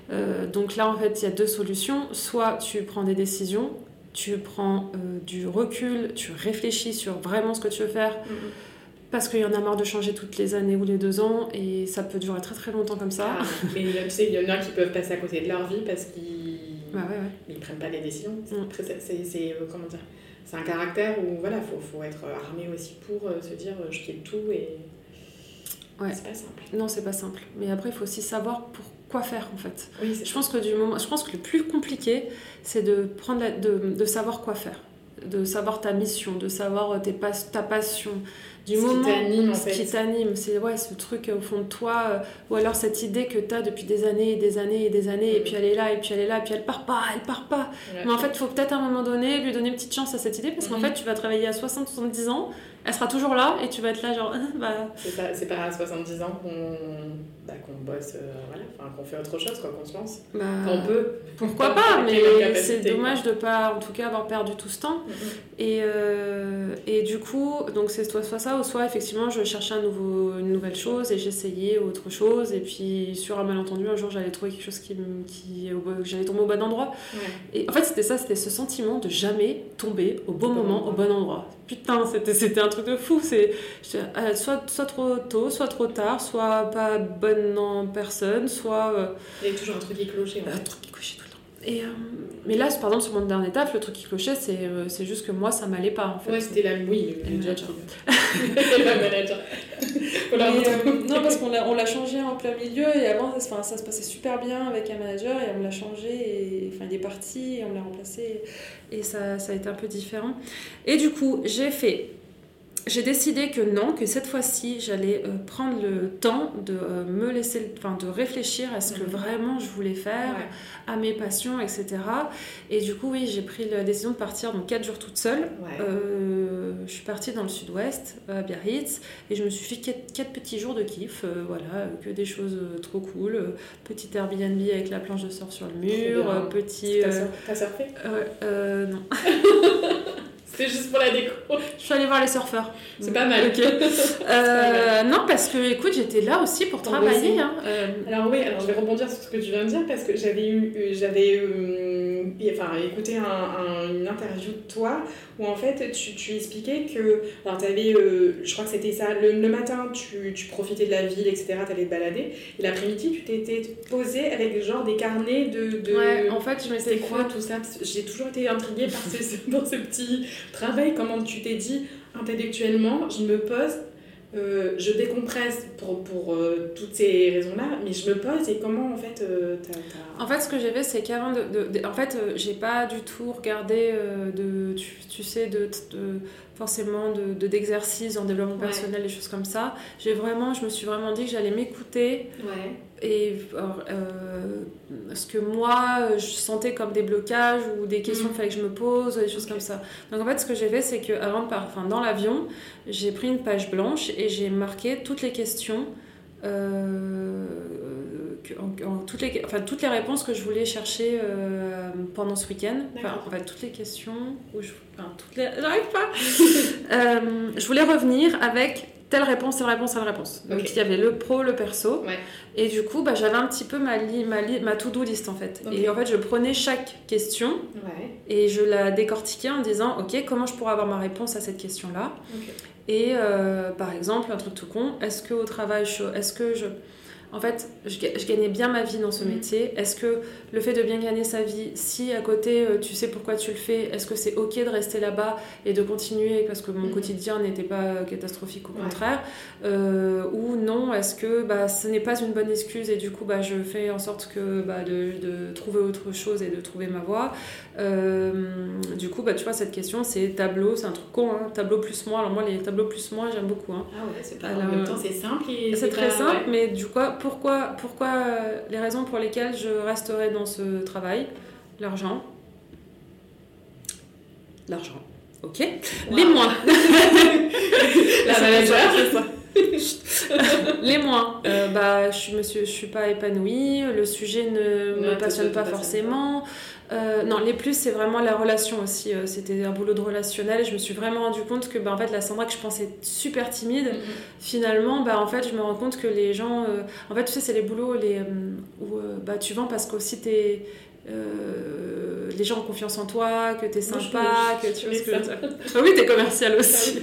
Mhm. donc là, en fait, il y a deux solutions. Soit tu prends des décisions, tu prends du recul, tu réfléchis sur vraiment ce que tu veux faire. Mhm parce qu'il y en a marre de changer toutes les années ou les deux ans et ça peut durer très très longtemps comme ça. Ah, mais tu sais, il y en a qui peuvent passer à côté de leur vie parce qu'ils bah ouais, ouais. Ils prennent pas les décisions. Mm. C'est euh, comment dire C'est un caractère où voilà, faut, faut être armé aussi pour euh, se dire je quitte tout et ouais. c'est pas simple. Non, c'est pas simple. Mais après, il faut aussi savoir pour quoi faire en fait. Oui, Je pense que du moment, je pense que le plus compliqué, c'est de prendre la- de, de savoir quoi faire, de savoir ta mission, de savoir euh, tes pas- ta passion, du Ce qui moment t'anime, en ce qui t'anime, c'est ouais ce truc au fond de toi, euh, ou alors cette idée que tu as depuis des années et des années et des années, et Mhm. puis elle est là et puis elle est là, et puis elle part pas, elle part pas. Mais en fait, il faut peut-être à un moment donné lui donner une petite chance à cette idée, parce qu'en Mhm. fait, tu vas travailler à 60-70 ans, elle sera toujours là, et tu vas être là genre, <laughs> bah, C'est pas, à 70 ans qu'on bah, qu'on bosse, euh, voilà, enfin qu'on fait autre chose, quoi, qu'on se lance. bah, Qu'on peut. pourquoi Pas mais c'est dommage de pas, en tout cas, avoir perdu tout ce temps. Et, euh, et du coup, donc c'est soit, soit ça, ou soit effectivement je cherchais un nouveau, une nouvelle chose et j'essayais autre chose. Et puis, sur un malentendu, un jour j'allais trouver quelque chose qui, qui j'allais tomber au bon endroit. Ouais. Et en fait, c'était ça, c'était ce sentiment de jamais tomber au bon moment, au bon endroit. Putain, c'était, c'était un truc de fou. C'est euh, soit, soit trop tôt, soit trop tard, soit pas bonne en personne, soit. euh, Il y a toujours un truc qui clochait. un truc qui clochait. Et, euh, mais là, par exemple, sur mon dernier taf, le truc qui clochait, c'est, euh, c'est juste que moi, ça m'allait pas en fait. Ouais, c'était la. Oui, Et le manager. le manager. <laughs> <laughs> Faut la euh, non, parce qu'on l'a, on l'a changé en plein milieu et avant, ça, enfin, ça se passait super bien avec un manager et on l'a changé et enfin, il est parti et on l'a remplacé et ça, ça a été un peu différent. Et du coup, j'ai fait. J'ai décidé que non, que cette fois-ci, j'allais euh, prendre le temps de euh, me laisser, enfin, de réfléchir à ce que Mhm. vraiment je voulais faire, Ouais. à mes passions, etc. Et du coup, oui, j'ai pris la décision de partir donc 4 jours toute seule. Ouais. Euh, je suis partie dans le sud-ouest, à Biarritz, et je me suis fait 4, petits jours de kiff. voilà, que des choses trop cool. petit Airbnb avec la planche de surf sur le mur, petit. T'as sur- T'as surfé non. <laughs> C'était juste pour la déco. Je suis allée voir les surfeurs. C'est pas mal. <laughs> Euh, non, parce que écoute, j'étais là aussi pour travailler. hein, euh, Alors oui, alors je vais rebondir sur ce que tu viens de dire parce que j'avais eu, euh, j'avais enfin, écouté un- un- une interview de toi où en fait tu, tu expliquais que, alors t'avais, euh, je crois que c'était ça, le, le matin tu, tu profitais de la ville, etc., t'allais te balader, et l'après-midi tu t'étais posé avec genre des carnets de... de... Ouais, en fait, je m'étais C'était quoi tout ça J'ai toujours été intriguée par ce- dans <laughs> ce petit travail, comment tu t'es dit intellectuellement, je me pose, euh, je décompresse pour, pour euh, toutes ces raisons-là, mais je me pose et comment en fait euh, En fait, ce que j'ai fait, c'est qu'avant de, de- de- En fait, euh, j'ai pas du tout regardé de, tu, tu sais, de, de- forcément de de- d'exercices en développement Ouais. personnel, des choses comme ça. J'ai vraiment, je me suis vraiment dit que j'allais m'écouter Ouais. Et euh, ce que moi je sentais comme des blocages ou des questions Mhm. qu'il fallait que je me pose, des choses comme ça. Donc en fait, ce que j'ai fait, c'est que avant de enfin, dans l'avion, j'ai pris une page blanche et j'ai marqué toutes les questions. euh, en- en- toutes, les, enfin, toutes les réponses que je voulais chercher euh, pendant ce week-end. Enfin, en fait, toutes les questions où je. Enfin, toutes les. J'arrive pas <laughs> Je voulais revenir avec telle réponse, telle réponse, telle réponse. Donc il y avait le pro, le perso. Ouais. Et du coup, bah, j'avais un petit peu ma, li- ma, li- ma to-do list en fait. Et en fait, je prenais chaque question Ouais. et je la décortiquais en disant Ok, comment je pourrais avoir ma réponse à cette question-là? Et euh, par exemple, un truc tout con est-ce que au travail, est-ce que je. En fait, je, ga- je gagnais bien ma vie dans ce Mhm. métier. Est-ce que le fait de bien gagner sa vie, si à côté euh, tu sais pourquoi tu le fais, est-ce que c'est ok de rester là-bas et de continuer parce que mon Mhm. quotidien n'était pas euh, catastrophique, au Ouais. contraire Euh, Ou non, est-ce que bah, ce n'est pas une bonne excuse et du coup bah, je fais en sorte que, bah, de, de trouver autre chose et de trouver ma voie Euh, Du coup, bah, tu vois, cette question c'est tableau, c'est un truc con, hein, tableau plus moi. Alors moi, les tableaux plus moi, j'aime beaucoup. hein. Ah ouais, c'est pas Alors, en même temps c'est simple et C'est très pas- simple, ouais. mais du coup, pourquoi, pourquoi euh, les raisons pour lesquelles je resterai dans ce travail? L'argent. L'argent. Ok? Les moins. <laughs> La C'est manager. ça. les moins. Euh, bah, je me suis, je suis pas épanouie. Le sujet ne Ne me passionne pas forcément. Euh, non, les plus, c'est vraiment la relation aussi. Euh, C'était un boulot de relationnel. Je me suis vraiment rendu compte que, bah, en fait, la Sandra que je pensais super timide, Mhm. finalement, bah, en fait, je me rends compte que les gens. euh, en fait, tu sais, c'est les boulots les, où bah, tu vends parce qu'aussi t'es. euh, les gens ont confiance en toi, que t'es Moi, je sympa, que tu vois ce que. Ah oui, t'es commercial <laughs> aussi.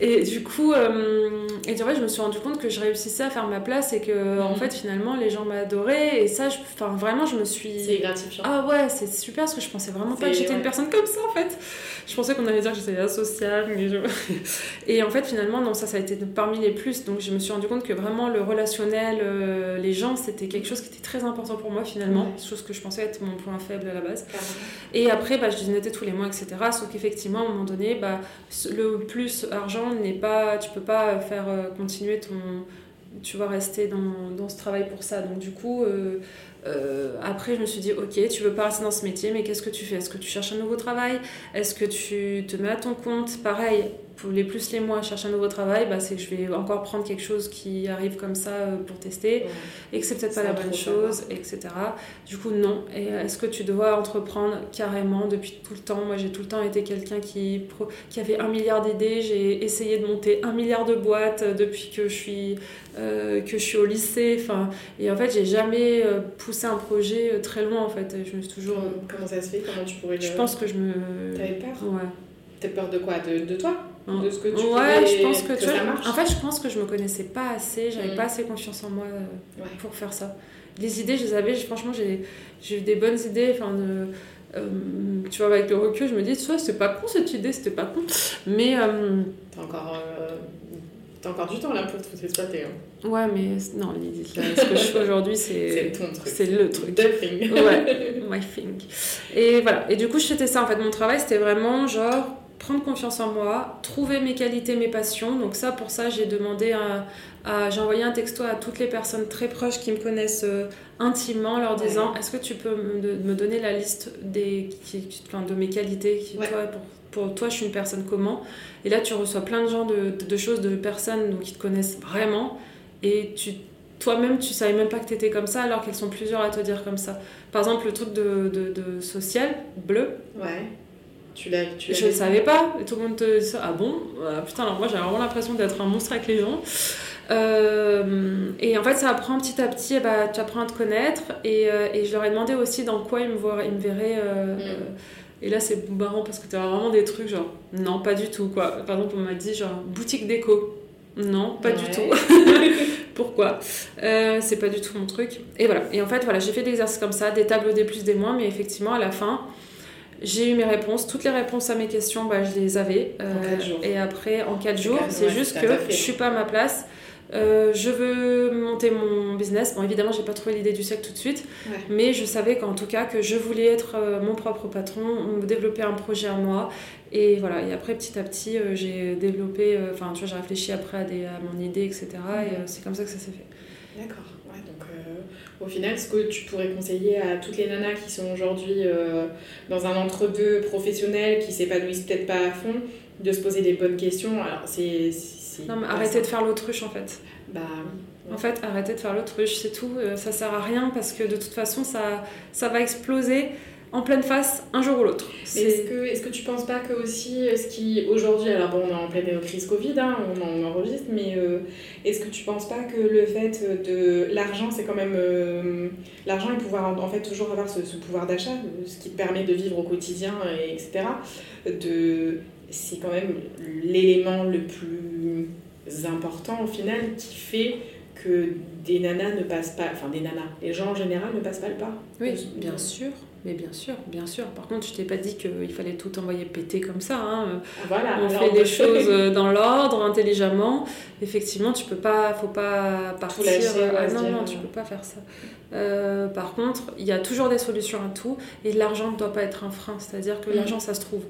Et du coup, euh, et en fait, je me suis rendu compte que je réussissais à faire ma place et que, en Mhm. fait, finalement, les gens m'adoraient. Et ça, je- enfin, vraiment, je me suis. C'est gratifiant. Ah ouais, c'est super parce que je pensais vraiment pas que j'étais une personne comme ça en fait. Je pensais qu'on allait dire que j'étais asociale, mais je... <laughs> Et en fait, finalement, non, ça, ça a été parmi les plus. Donc, je me suis rendu compte que vraiment le relationnel, euh, les gens, c'était quelque chose qui était très important pour moi finalement. Ouais. Chose que je pensais être mon point faible à la base. Et après, bah, je disais tous les mois, etc. Sauf qu'effectivement, à un moment donné, bah, le plus argent n'est pas. Tu peux pas faire euh, continuer ton. Tu vas rester dans, ce travail pour ça. Donc, du coup, euh, euh, après, je me suis dit, ok, tu veux pas rester dans ce métier, mais qu'est-ce que tu fais? Est-ce que tu cherches un nouveau travail? Est-ce que tu te mets à ton compte? Pareil, les plus les mois, chercher un nouveau travail, bah, c'est que je vais encore prendre quelque chose qui arrive comme ça euh, pour tester Ouais. et que c'est peut-être pas la bonne chose, etc. Du coup, non. Et euh, est-ce que tu dois entreprendre carrément depuis tout le temps? Moi, j'ai tout le temps été quelqu'un qui, qui avait un milliard d'idées. J'ai essayé de monter un milliard de boîtes euh, depuis que je suis, euh, que je suis au lycée. Enfin, et en fait, j'ai jamais poussé un projet très loin, en fait. Je me suis toujours... Comment, comment ça se fait? Comment tu pourrais le. Je pense que je me... T'avais peur? Ouais. T'as peur de quoi? De, de toi? De ce que tu ouais, je pense que, tu ça vois, En fait, je pense que je me connaissais pas assez, j'avais Mm. pas assez confiance en moi euh, Ouais. pour faire ça. Les idées, je les avais, franchement, j'ai eu des bonnes idées. Enfin, de, euh, tu vois, avec le recul, je me dis, vois, c'est pas con cette idée, c'était pas con. Mais euh, T'as encore, euh, t'as encore du temps là pour tout exploiter. Hein. ouais, mais non, là, ce que je fais aujourd'hui, C'est <laughs> c'est ton truc. c'est le truc. The thing. Ouais, my thing. Et voilà. Et du coup, faisais ça. En fait, mon travail, c'était vraiment genre prendre confiance en moi, trouver mes qualités, mes passions. Donc ça, pour ça, j'ai demandé à, à- j'ai envoyé un texto à toutes les personnes très proches qui me connaissent euh, intimement, leur Ouais. disant est-ce que tu peux me, donner la liste des, qui, qui- enfin, de mes qualités qui, Ouais. toi, pour, pour toi, je suis une personne comment? Et là, tu reçois plein de gens, de, de- de choses, de personnes donc, qui te connaissent vraiment. Et tu toi-même, tu savais même pas que tu étais comme ça, alors qu'elles sont plusieurs à te dire comme ça. Par exemple, le truc de, de, de social, bleu, Ouais. Tu l'as. Tu je ne savais pas. Tout le monde te dit ça. Ah bon? Ah, Putain, alors moi, j'avais vraiment l'impression d'être un monstre avec les gens. Euh, et en fait, ça apprend petit à petit, ben, tu apprends à te connaître. Et, euh, et je leur ai demandé aussi dans quoi ils me, voient, ils me verraient. euh, Mm. euh, et là, c'est marrant parce que tu as vraiment des trucs genre, non, pas du tout. quoi. Par exemple, on m'a dit genre, boutique déco. Non, pas du tout. <laughs> Pourquoi? Euh, C'est pas du tout mon truc. Et voilà. Et en fait, voilà, j'ai fait des exercices comme ça, des tableaux des plus, des moins, mais effectivement, à la fin, j'ai eu mes réponses. Toutes les réponses à mes questions, bah, je les avais. Euh, En quatre jours. Et après, en 4 C'est jours, c'est juste que je suis pas à ma place. Euh, je veux monter mon business. Bon, évidemment, j'ai pas trouvé l'idée du siècle tout de suite, Ouais. mais je savais qu'en tout cas que je voulais être euh, mon propre patron, développer un projet à moi. Et voilà. Et après, petit à petit, euh, j'ai développé. Enfin, tu vois, j'ai réfléchi après à, des, à mon idée, etc. Et c'est comme ça que ça s'est fait. D'accord. Au final, ce que tu pourrais conseiller à toutes les nanas qui sont aujourd'hui euh, dans un entre-deux professionnel, qui s'épanouissent peut-être pas à fond, de se poser les bonnes questions. Alors, c'est. Non, mais arrêtez de faire l'autruche en fait. Bah. En fait, arrêtez de faire l'autruche, c'est tout. Euh, Ça sert à rien parce que de toute façon, ça, ça va exploser en pleine face un jour ou l'autre. Est-ce que, est-ce que tu penses pas que aussi, ce qui aujourd'hui, alors bon, on est en pleine crise Covid, hein, on en enregistre, mais euh, est-ce que tu penses pas que le fait de l'argent, c'est quand même euh, l'argent et pouvoir en, en fait toujours avoir ce, ce pouvoir d'achat, euh, ce qui te permet de vivre au quotidien, et etc. De, c'est quand même l'élément le plus important au final qui fait que des nanas ne passent pas, enfin des nanas, les gens en général ne passent pas le pas. Oui, Euh, bien sûr. Mais bien sûr, bien sûr. Par contre, je t'ai pas dit qu'il fallait tout envoyer péter comme ça. hein. Voilà. On fait des choses euh, dans l'ordre, intelligemment. Effectivement, tu peux pas, faut pas partir. ah non, non, euh, tu peux pas faire ça. Euh, par contre, il y a toujours des solutions à tout, et l'argent ne doit pas être un frein. C'est-à-dire que Mhm. l'argent, ça se trouve.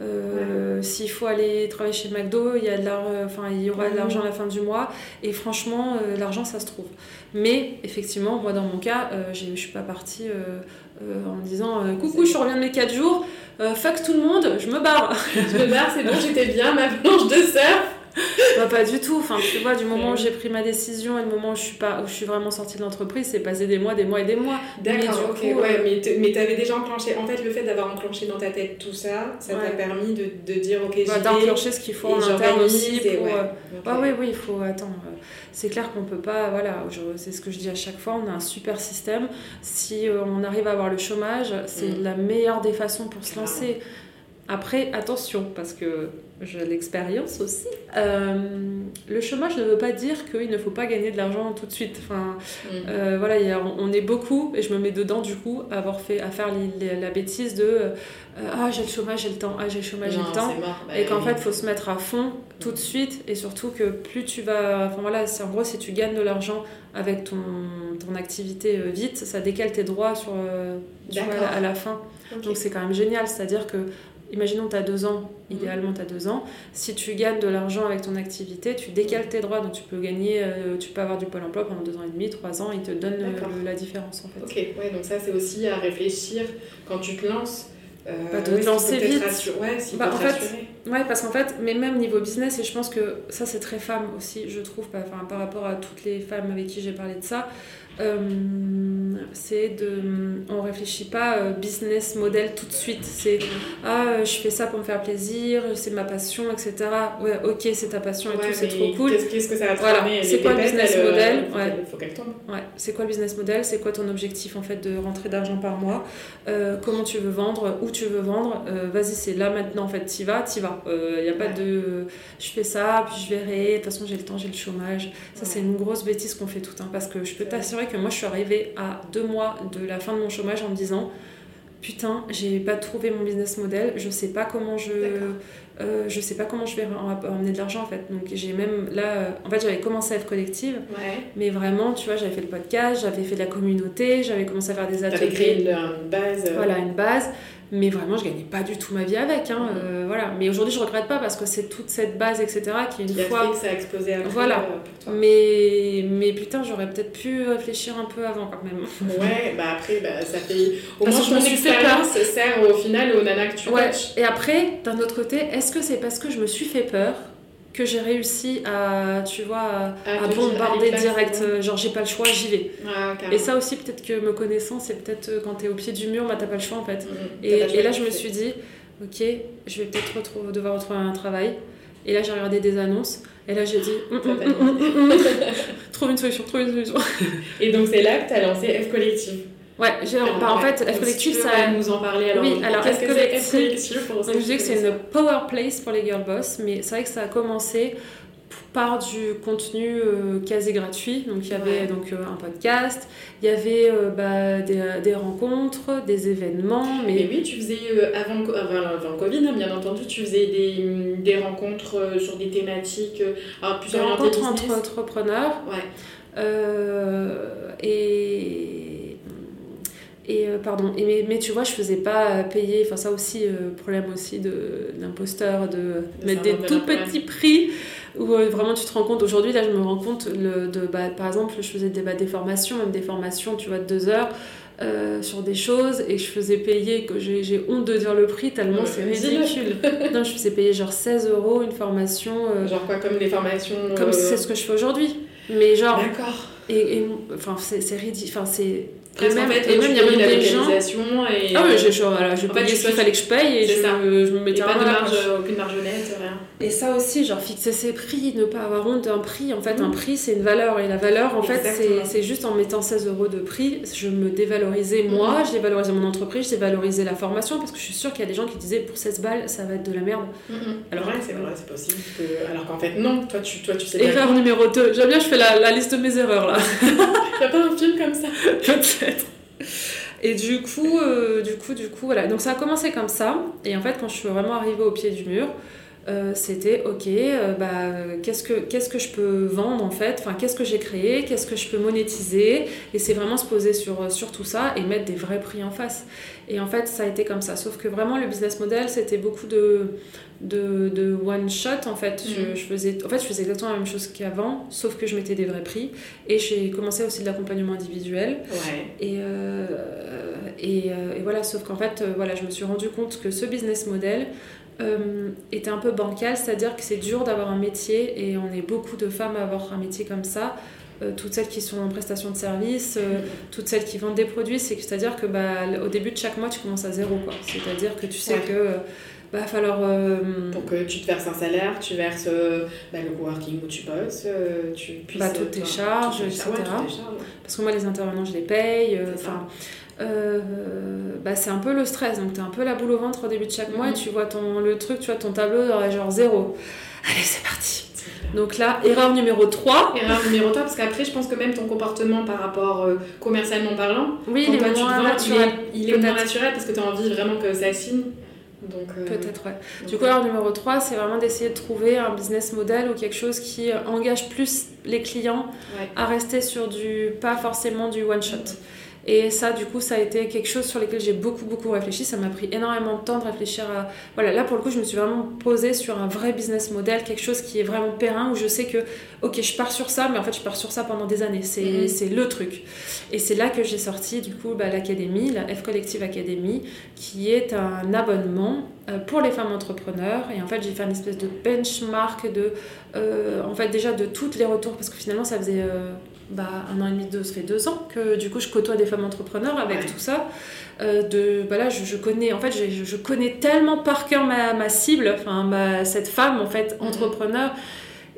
Euh, S'il faut aller travailler chez McDo, il y a de l'ar- enfin, il y aura de l'argent à la fin du mois, et franchement, euh, l'argent, ça se trouve. Mais effectivement, moi, dans mon cas, euh, je suis pas partie euh, euh, en me disant euh, coucou, je reviens de mes 4 jours, euh, fuck tout le monde, je me barre. Je me barre, c'est bon, j'étais bien, ma planche de surf. <laughs> Bah, pas du tout. Enfin, tu vois, du moment où j'ai pris ma décision et le moment où je suis pas, où je suis vraiment sortie de l'entreprise, c'est passé des mois, des mois et des mois. D'accord, Mais du ok, coup, ouais, euh, mais, t- mais t'avais déjà enclenché. En fait, le fait d'avoir enclenché dans ta tête tout ça, ça t'a permis de, de dire, ok, Bah, d'enclencher ce qu'il faut en interne aussi pour. ouais. euh. Ah oui, oui, il faut. Attends, euh, c'est clair qu'on peut pas. Voilà, c'est ce que je dis à chaque fois. On a un super système. Si on arrive à avoir le chômage, c'est Mm. la meilleure des façons pour se lancer. Après, attention, parce que j'ai l'expérience aussi. Euh, le chômage ne veut pas dire qu'il ne faut pas gagner de l'argent tout de suite. Enfin, Mm. euh, voilà, a- on est beaucoup, et je me mets dedans du coup, à avoir fait, à faire les- les- la bêtise de euh, ah j'ai le chômage, j'ai le temps, ah j'ai le chômage, j'ai le temps. Bah, Et qu'en oui. fait, il faut se mettre à fond tout de suite, et surtout que plus tu vas. Enfin voilà, c'est en gros, si tu gagnes de l'argent avec ton, ton activité vite, ça décale tes droits sur, à la fin. Donc c'est quand même génial, c'est-à-dire que, imaginons tu as deux ans, idéalement tu as deux ans, si tu gagnes de l'argent avec ton activité, tu décales tes droits, donc tu peux gagner, euh, tu peux avoir du pôle emploi pendant deux ans et demi, trois ans, ils te donnent euh, le- la différence en fait. Ok, ouais, donc ça c'est aussi à réfléchir quand tu te lances. Euh, Bah, de te lancer vite. Ouais, Bah, en fait. Ouais, parce qu'en fait, mais même niveau business, et je pense que ça c'est très femme aussi, je trouve, par, par rapport à toutes les femmes avec qui j'ai parlé de ça, euh, c'est de. On réfléchit pas euh, business model tout de suite. C'est ah, euh, je fais ça pour me faire plaisir, c'est ma passion, etc. Ouais, ok, c'est ta passion et Ouais, tout, c'est trop cool. Qu'est-ce que ça va Voilà, c'est quoi le business euh, model? faut tombent. Ouais, c'est quoi le business model? C'est quoi ton objectif en fait de rentrer d'argent par mois? Euh, Comment tu veux vendre? Où tu veux vendre? Euh, Vas-y, c'est là maintenant en fait, t'y vas, t'y vas. Il n'y a pas de je fais ça, puis je verrai, de toute façon j'ai le temps, j'ai le chômage. Ça, c'est une grosse bêtise qu'on fait tout hein, parce que je peux t'assurer que moi je suis arrivée à deux mois de la fin de mon chômage en me disant putain, j'ai pas trouvé mon business model, je sais pas comment je. Euh, je sais pas comment je vais em- emmener de l'argent en fait. Donc j'ai même là, euh, en fait j'avais commencé à être collective, Ouais. mais vraiment, tu vois, j'avais fait le podcast, j'avais fait de la communauté, j'avais commencé à faire des ateliers. créé une, une base. euh, Voilà, une base. Mais vraiment, je gagnais pas du tout ma vie avec. Hein, euh, voilà. Mais aujourd'hui, je regrette pas parce que c'est toute cette base, etc., qui une qui a fois. fait que ça a explosé après Voilà. euh, pour toi. Mais, mais putain, j'aurais peut-être pu réfléchir un peu avant quand même. <laughs> Ouais, bah après, bah, ça fait. Au Parce moins, que je me ton suis fait expérience sert au final aux nanas que tu Ouais. coaches. Et après, d'un autre côté, est-ce que c'est parce que je me suis fait peur que j'ai réussi à, tu vois, à, bombarder direct, bon. euh, genre j'ai pas le choix, j'y vais. Et ça aussi, peut-être que me connaissant, c'est peut-être euh, quand t'es au pied du mur, bah t'as pas le choix en fait. Mhm. Et, T'as là, je me suis dit, ok, je vais peut-être retrouver- devoir retrouver un travail. Et là, j'ai regardé des annonces. Et là, j'ai dit, hum, hum, hum. trouve une solution, trouve une solution. Et donc, c'est là que tu as lancé F Collective. Ouais, Alors, bah, en fait, F Collective, ça. nous en parler alors. Oui, alors, F Collective- je dis que c'est une power place pour les girl boss, mais c'est vrai que ça a commencé par du contenu euh, quasi gratuit. Donc, il y avait Ouais. donc, euh, un podcast, il y avait euh, bah, des, des rencontres, des événements, Mais mais oui, tu faisais, avant, avant, Covid, hein, bien entendu, tu faisais des, des rencontres sur des thématiques alors des rencontres entre entrepreneurs. Ouais. Et et euh, pardon et mais, mais tu vois je faisais pas payer enfin ça aussi euh, problème aussi de d'imposteur de De mettre des de tout petits prix où euh, vraiment tu te rends compte aujourd'hui là je me rends compte le, de bah, par exemple je faisais des, bah, des formations même des formations tu vois de deux heures euh, sur des choses et je faisais payer que j'ai honte de dire le prix tellement Ouais, c'est ridicule <laughs> non je faisais payer genre 16 euros une formation euh, Genre quoi, comme des formations. comme euh, c'est ce que je fais aujourd'hui mais genre D'accord. et, et- enfin c'est c'est ridicule enfin c'est Parce et même, fait, et tu même il y a payais même la des gens localisation et. ah euh, ouais j'ai voilà, tu ce qu'il fallait que je paye et je, me et mettais pas de marge, aucune marge nette. Et ça aussi genre fixer ses prix ne pas avoir honte d'un prix en fait un prix c'est une valeur et la valeur en fait Exactement. c'est c'est juste en mettant 16 euros de prix je me dévalorisais moi je dévalorisais mon entreprise je dévalorisais la formation parce que je suis sûre qu'il y a des gens qui disaient pour 16 balles ça va être de la merde Alors, ouais, c'est vrai, c'est possible. que- Alors qu'en fait, non, toi, tu, toi, tu sais bien. erreur numéro 2 j'aime bien je fais la, la liste de mes erreurs là <laughs> T'as pas un film comme ça <laughs> Peut-être. Et du coup, euh, du coup, du coup, voilà. Donc ça a commencé comme ça. Et en fait, quand je suis vraiment arrivée au pied du mur, euh, c'était ok. euh, bah, euh, qu'est-ce que qu'est-ce que je peux vendre en fait? Enfin, qu'est-ce que j'ai créé? Qu'est-ce que je peux monétiser? Et c'est vraiment se poser sur sur tout ça et mettre des vrais prix en face. Et en fait, ça a été comme ça. Sauf que vraiment, le business model, c'était beaucoup de de, de one shot en fait. Je, Mhm. je faisais, en fait, je faisais exactement la même chose qu'avant, sauf que je mettais des vrais prix. Et j'ai commencé aussi de l'accompagnement individuel. Ouais. Et, euh, et, euh, et voilà, sauf qu'en fait, euh, voilà, je me suis rendu compte que ce business model euh, était un peu bancal, c'est-à-dire que c'est dur d'avoir un métier et on est beaucoup de femmes à avoir un métier comme ça. Euh, toutes celles qui sont en prestation de service, euh, toutes celles qui vendent des produits, c'est- c'est-à-dire que bah, au début de chaque mois, tu commences à zéro. quoi. C'est-à-dire que tu sais Ouais. que euh, bah, va falloir. euh, Pour que tu te verses un salaire, tu verses euh, bah, le coworking où tu bosses, euh, tu puisses. Bah, toutes tes charges, etc. ouais, charges. Parce que moi, les intervenants, je les paye. Euh, bah, c'est un peu le stress. Donc, tu un peu la boule au ventre au début de chaque mois et tu vois ton, le truc, tu vois ton tableau genre zéro. <laughs> Allez, c'est parti. Donc là, erreur numéro 3. Erreur numéro 3, parce qu'après, je pense que même ton comportement par rapport commercialement parlant, oui, il est moins naturel. Il est, moins naturel parce que tu as envie vraiment que ça signe. Euh, Peut-être, ouais. du coup, alors numéro 3, c'est vraiment d'essayer de trouver un business model ou quelque chose qui engage plus les clients à rester sur du, pas forcément du one shot. Et ça, du coup, ça a été quelque chose sur lequel j'ai beaucoup, beaucoup réfléchi. Ça m'a pris énormément de temps de réfléchir à. Voilà, là, pour le coup, je me suis vraiment posée sur un vrai business model, quelque chose qui est vraiment périn, où je sais que, ok, je pars sur ça, mais en fait, je pars sur ça pendant des années. C'est mhm. le truc. Et c'est là que j'ai sorti, du coup, bah, l'académie, la F Collective Academy, qui est un abonnement euh, pour les femmes entrepreneurs. Et en fait, j'ai fait une espèce de benchmark de, euh, en fait, déjà de toutes les retours, parce que finalement, ça faisait. Euh, bah, un an et demi, deux, ça fait deux ans que du coup je côtoie des femmes entrepreneurs avec tout ça. Euh, de, bah je, je, connais, en fait, je, je, connais tellement par cœur ma, ma cible, enfin ma, cette femme en fait mhm. entrepreneur.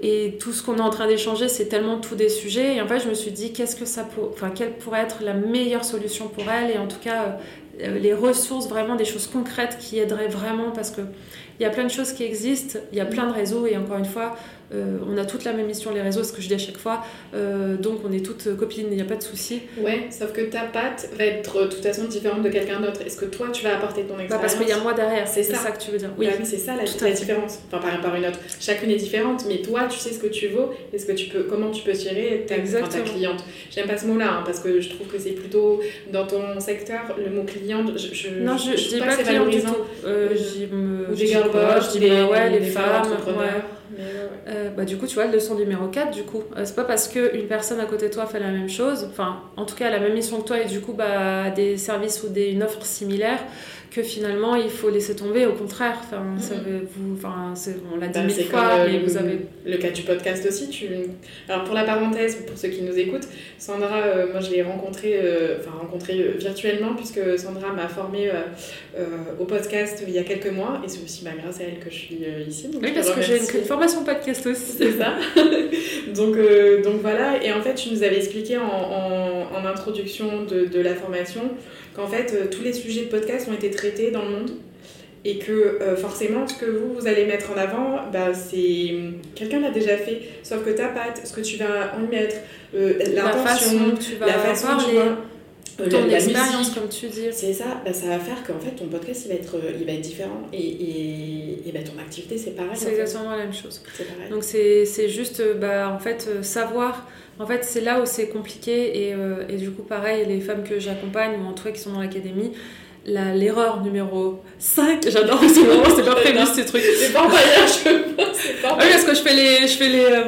Et tout ce qu'on est en train d'échanger, c'est tellement tous des sujets. Et en fait, je me suis dit, qu'est-ce que ça pour... enfin, quelle pourrait être la meilleure solution pour elle? Et en tout cas, euh, les ressources, vraiment des choses concrètes qui aideraient vraiment parce que il y a plein de choses qui existent, il y a plein de réseaux et encore une fois, euh, on a toute la même mission les réseaux, ce que je dis à chaque fois, euh, donc on est toutes copines, il n'y a pas de souci. Ouais, sauf que ta patte va être de toute façon différente de quelqu'un d'autre. Est-ce que toi tu vas apporter ton expérience bah Parce qu'il y a moi derrière, c'est ça. que tu veux dire. Oui, bah c'est ça la, différence, enfin par à une autre. Chacune est différente, mais toi tu sais ce que tu vaux et ce que tu peux, comment tu peux tirer ta, ta cliente. J'aime pas ce mot-là hein, parce que je trouve que c'est plutôt dans ton secteur le mot cliente. Je, non, je, je, dis pas, cliente du tout. Euh, Ou des girl je dis ouais, les, femmes, ouais. Euh, bah, du coup, tu vois, leçon numéro 4, du coup, euh, c'est pas parce qu'une personne à côté de toi fait la même chose, enfin, en tout cas, la même mission que toi et du coup, bah, des services ou des, une offre similaire, que finalement il faut laisser tomber. Au contraire, enfin, ça vous, enfin, on l'a dit bah, mille fois, mais vous avez le cas du podcast aussi. Tu... Alors pour la parenthèse, pour ceux qui nous écoutent, Sandra, euh, moi je l'ai rencontrée, euh, enfin rencontrée euh, virtuellement puisque Sandra m'a formée au podcast il y a quelques mois et c'est aussi bah, grâce à elle que je suis ici. oui, parce que j'ai une, formation podcast aussi. C'est ça. <laughs> donc, donc voilà, et en fait tu nous avais expliqué en, en, en introduction de, de la formation qu'en fait euh, tous les sujets de podcast ont été traités dans le monde et que euh, forcément ce que vous, vous allez mettre en avant, bah, c'est quelqu'un l'a déjà fait, sauf que ta patte, ce que tu vas en mettre, euh, l'intention, la façon dont tu vas ton expérience comme tu dis. C'est ça. Bah, ça va faire qu'en fait ton podcast il va être il va être différent. Et, et, et bah, ton activité c'est pareil c'est exactement la même chose. Donc c'est juste bah, en fait savoir en fait, c'est là où c'est compliqué et, euh, et, du coup, pareil, les femmes que j'accompagne ou en tout cas qui sont dans l'académie, l'erreur numéro 5, j'adore ce moment, c'est pas prévu ces trucs. C'est pas je ah Oui, parce que je fais les. Je fais les, euh,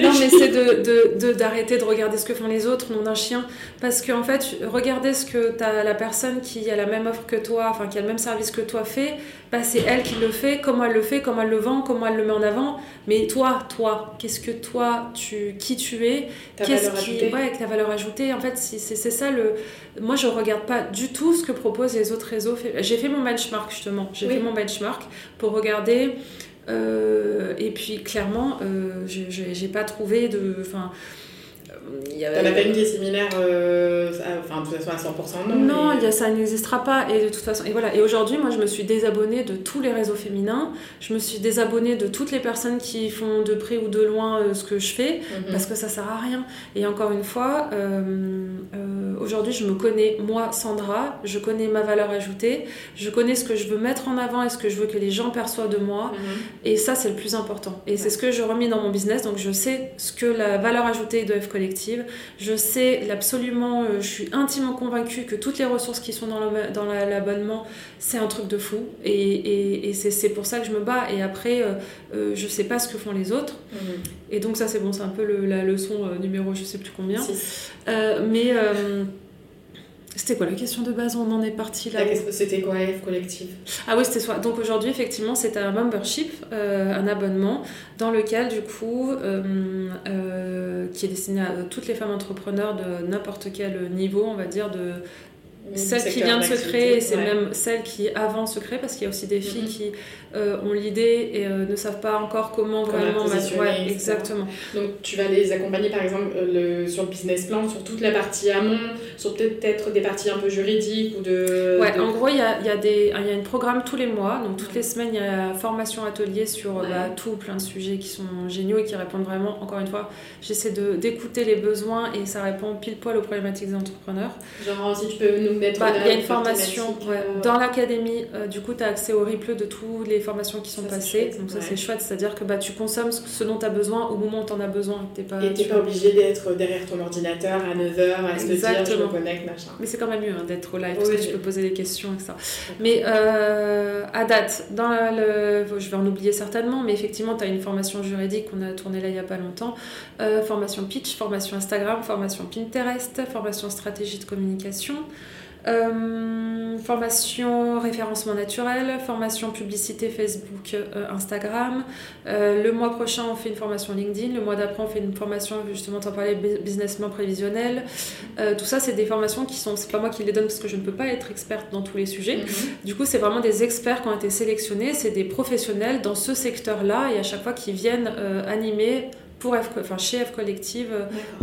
non, mais c'est de, d'arrêter de, de, regarder ce que font les autres, non d'un chien. Parce qu'en en fait, regarder ce que as, la personne qui a la même offre que toi, enfin qui a le même service que toi fait, bah, c'est elle qui le fait, comment elle le fait, comment elle le vend, comment elle le met en avant. Mais toi, toi, qu'est-ce que toi, tu, qui tu es, qu'est-ce qui. Ouais, avec la valeur ajoutée. En fait, c'est, c'est ça le. Moi, je regarde pas du tout ce que proposent les autres réseaux. J'ai fait mon benchmark justement. J'ai fait mon benchmark pour regarder. Euh, et puis clairement, euh, j'ai pas trouvé de. Enfin, il y a... T'en as pas une qui est similaire, euh, enfin, de toute façon à 100% non? Non, ça n'existera pas. Et de toute façon, et voilà. Et aujourd'hui, moi, je me suis désabonnée de tous les réseaux féminins. Je me suis désabonnée de toutes les personnes qui font de près ou de loin euh, ce que je fais, mhm. parce que ça sert à rien. Et encore une fois, euh, aujourd'hui, je me connais, moi, Sandra, je connais ma valeur ajoutée, je connais ce que je veux mettre en avant et ce que je veux que les gens perçoivent de moi. Mhm. Et ça, c'est le plus important. Et c'est ce que je remets dans mon business. Donc, je sais ce que la valeur ajoutée de F Collective je sais absolument, euh, je suis intimement convaincue que toutes les ressources qui sont dans l'abonnement, c'est un truc de fou. Et, c'est pour ça que je me bats. Et après, euh, euh, je sais pas ce que font les autres. Mhm. Et donc ça, c'est bon, c'est un peu la leçon numéro je sais plus combien. mais... C'était quoi la question de base? On en est parti là. C'était quoi F Collective? Ah oui, c'était soit. Donc aujourd'hui, effectivement, c'est un membership, euh, un abonnement, dans lequel, du coup, euh, euh, qui est destiné à toutes les femmes entrepreneurs de n'importe quel niveau, on va dire, de celle qui vient de se créer, c'est même celle qui avant se crée, parce qu'il y a aussi des filles mm-hmm. qui euh, ont l'idée et euh, ne savent pas encore comment, vraiment ouais, exactement. Donc tu vas les accompagner par exemple euh, le, sur le business plan, sur toute la partie amont, sur peut-être des parties un peu juridiques ou de. Ouais, en gros il y a, y, a des, y a une programme tous les mois, donc toutes les semaines il y a formation atelier sur bah, tout, plein de sujets qui sont géniaux et qui répondent vraiment, encore une fois, j'essaie d'écouter les besoins et ça répond pile poil aux problématiques des entrepreneurs. Genre si tu peux nous mettre. Bah, il y a une formation dans l'académie, du coup tu as accès au replay de tous les formations qui sont passées. donc ça c'est chouette, c'est-à-dire que bah, tu consommes ce dont tu as besoin au moment où tu en as besoin. Pas, et tu n'es pas obligé d'être derrière ton ordinateur à 9h à se dire je me connecte, machin. Mais c'est quand même mieux hein, d'être au live parce que tu peux poser des questions et ça. Mais euh, à date, dans le, je vais en oublier certainement, mais effectivement tu as une formation juridique qu'on a tournée là il n'y a pas longtemps. Euh, formation pitch, formation Instagram, formation Pinterest, formation stratégie de communication. Euh, formation référencement naturel, formation publicité Facebook, euh, Instagram. Euh, le mois prochain, on fait une formation LinkedIn. Le mois d'après, on fait une formation, justement, en parler, businessment prévisionnel. tout ça, c'est des formations qui sont, c'est pas moi qui les donne parce que je ne peux pas être experte dans tous les sujets. Mhm. Du coup, c'est vraiment des experts qui ont été sélectionnés. C'est des professionnels dans ce secteur-là et à chaque fois qui viennent animer pour F, enfin chez F Collective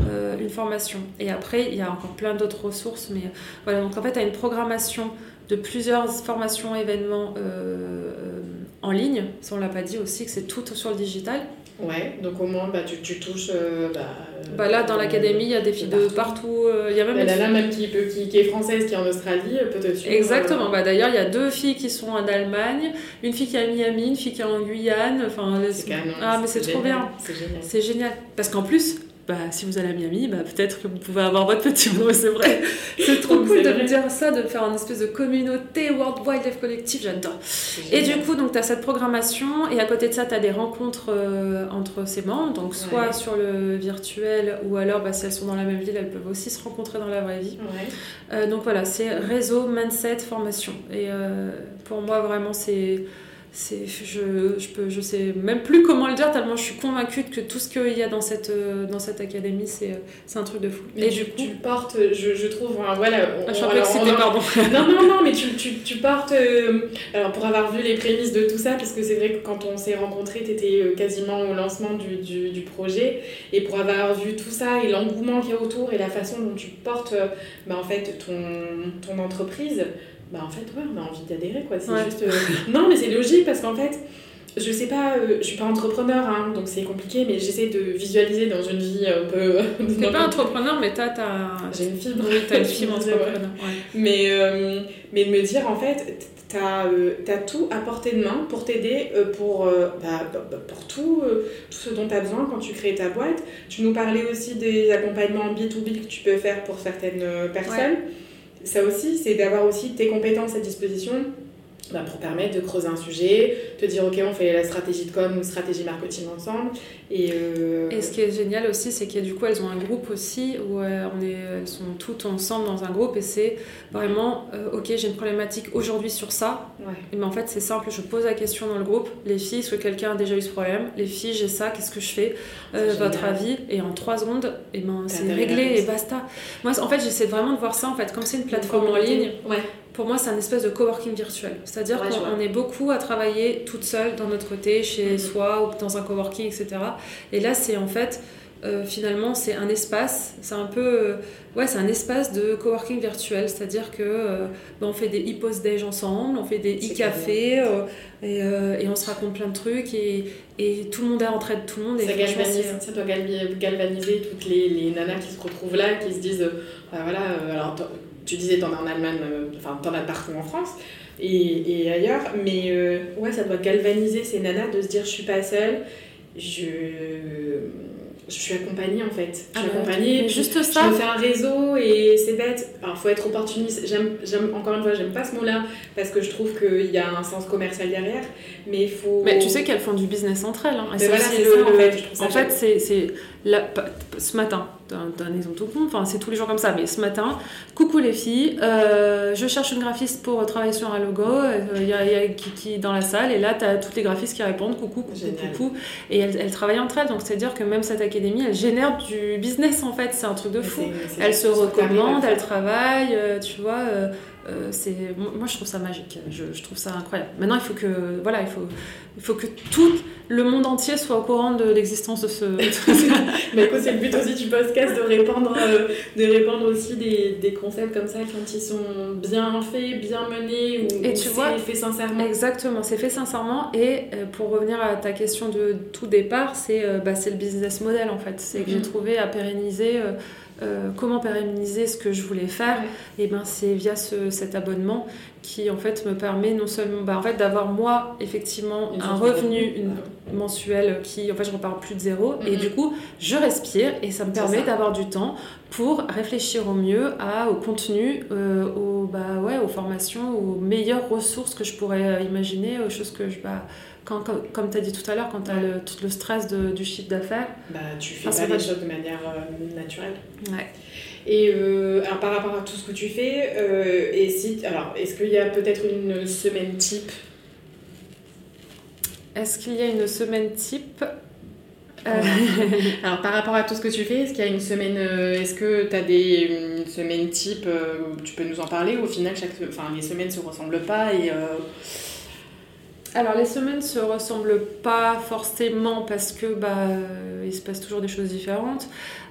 euh, une formation. Et après, il y a encore plein d'autres ressources. Mais voilà, donc en fait, tu as une programmation de plusieurs formations, événements euh, en ligne. Ça, on l'a pas dit aussi, que c'est tout sur le digital. Ouais, donc au moins bah, tu, tu touches. Euh, bah, bah, là, dans l'académie, il y a des filles de partout. Il y a même bah, là, même qui, qui, qui, est française, qui est en Australie, peut te suivre. Exactement. Bah, D'ailleurs, il y a deux filles qui sont en Allemagne, une fille qui est à Miami, une fille qui est en Guyane. Enfin, ah, mais c'est trop bien. C'est génial. C'est génial. Parce qu'en plus, bah, si vous allez à Miami, bah, peut-être que vous pouvez avoir votre petit mot, c'est vrai. <laughs> C'est trop cool de me dire ça, de faire une espèce de communauté World Wildlife Collective, j'adore. Et du coup, tu as cette programmation, et à côté de ça, tu as des rencontres euh, entre ces membres, donc soit sur le virtuel, ou alors bah, si elles sont dans la même ville, elles peuvent aussi se rencontrer dans la vraie vie. Euh, donc voilà, c'est réseau, mindset, formation. Et euh, pour moi, vraiment, c'est je, je, peux, je sais même plus comment le dire tellement je suis convaincue que tout ce qu'il y a dans cette, euh, dans cette académie c'est, euh, c'est un truc de fou. et du coup, tu portes, je, je trouve, voilà. On, ah, je pardon. <laughs> non, non, non, mais tu, tu, tu portes. Euh, alors pour avoir vu les prémices de tout ça, parce que c'est vrai que quand on s'est rencontrés, tu étais quasiment au lancement du, du, du, projet, et pour avoir vu tout ça et l'engouement qu'il y a autour et la façon dont tu portes bah, en fait ton, ton entreprise bah en fait ouais on a envie d'adhérer quoi. C'est juste euh, non mais c'est logique parce qu'en fait je sais pas euh, je suis pas entrepreneur hein, donc c'est compliqué mais j'essaie de visualiser dans une vie un peu t'es pas entrepreneur mais t'as ta j'ai une fibre. Oui t'as une <laughs> fibre entrepreneur mais euh, mais de me dire en fait t'as as tout à portée de main pour t'aider pour bah, bah, bah, pour tout tout ce dont t'as besoin quand tu crées ta boîte. Tu nous parlais aussi des accompagnements B2B que tu peux faire pour certaines personnes ça aussi, c'est d'avoir aussi tes compétences à disposition bah, pour permettre de creuser un sujet, te dire ok on fait la stratégie de com ou stratégie marketing ensemble. Et, euh, et ce qui est génial aussi c'est que du coup elles ont un groupe aussi où euh, on est, elles sont toutes ensemble dans un groupe et c'est vraiment euh, ok j'ai une problématique aujourd'hui sur ça. Et mais en fait c'est simple, je pose la question dans le groupe, les filles, est-ce que quelqu'un a déjà eu ce problème? Les filles j'ai ça, qu'est-ce que je fais? Votre avis? Et en trois secondes, et ben, c'est réglé et basta. Moi en fait j'essaie vraiment de voir ça en fait comme c'est une plateforme en ligne. Ouais pour moi, c'est un espèce de coworking virtuel. C'est-à-dire qu'on est beaucoup à travailler toute seule dans notre côté, chez mhm. soi ou dans un coworking, etc. Et là, c'est en fait, euh, finalement, c'est un espace, c'est un peu, euh, ouais, c'est un espace de coworking virtuel. C'est-à-dire que euh, ben, on fait des e-post-déj ensemble, on fait des e-cafés et, et, on se raconte plein de trucs et, et tout le monde est entraide tout le monde. ça, galvanise, ça doit galvaniser toutes les, les, nanas qui se retrouvent là, qui se disent, voilà, alors tu disais, t'en as en Allemagne, euh, enfin, t'en as partout en France et, et ailleurs, mais euh, ouais, ça doit galvaniser ces nanas de se dire, je suis pas seule, je je suis accompagnée en fait. Je suis ah bah, accompagnée. juste ça. Je me fais un réseau et c'est bête. Alors, faut être opportuniste. J'aime, j'aime, encore une fois, j'aime pas ce mot-là parce que je trouve qu'il y a un sens commercial derrière. Mais il faut. Mais tu sais qu'elles font du business entre elles. Hein. c'est voilà, le, en fait. en fait, c'est, la... ce matin, un, exemple tout con, enfin c'est tous les jours comme ça, mais ce matin, coucou les filles, euh, je cherche une graphiste pour travailler sur un logo, il y, a Kiki dans la salle, et là tu as toutes les graphistes qui répondent coucou, coucou, coucou, et elles, travaillent entre elles, donc c'est-à-dire que même cette académie, elle génère du business en fait, c'est un truc de fou. Elle se recommande, elle travaille, tu vois. Euh, c'est moi je trouve ça magique. Je, je, trouve ça incroyable. Maintenant il faut que voilà il faut il faut que tout le monde entier soit au courant de l'existence de ce <laughs> mais écoute c'est le but aussi du podcast de répandre euh, de répandre aussi des, des, concepts comme ça quand ils sont bien faits bien menés ou, et tu vois fait sincèrement. exactement c'est fait sincèrement. Et euh, pour revenir à ta question de tout départ c'est bah, le business model en fait. C'est que j'ai mhm. trouvé à pérenniser euh, comment pérenniser ce que je voulais faire, et ben c'est via ce, cet abonnement qui en fait me permet non seulement bah, en fait d'avoir moi effectivement un revenu mensuel qui en fait je repars plus de zéro et mhm. du coup je respire et ça me permet d'avoir du temps pour réfléchir au mieux à, au contenu, euh, aux, bah, ouais, aux formations, aux meilleures ressources que je pourrais euh, imaginer, aux choses que je bah, quand, comme, tu as dit tout à l'heure, quand tu as le, tout le stress de, du chiffre d'affaires. Bah, tu fais pas les choses de manière euh, naturelle. Ouais. Et euh, alors, par rapport à tout ce que tu fais, euh, et si, alors, est-ce qu'il y a peut-être une semaine type? Est-ce qu'il y a une semaine type? <laughs> Alors par rapport à tout ce que tu fais, est-ce qu'il y a une semaine, est-ce que tu as des une semaine type, tu peux nous en parler au final chaque, enfin les semaines se ressemblent pas et alors les semaines se ressemblent pas forcément parce que bah il se passe toujours des choses différentes.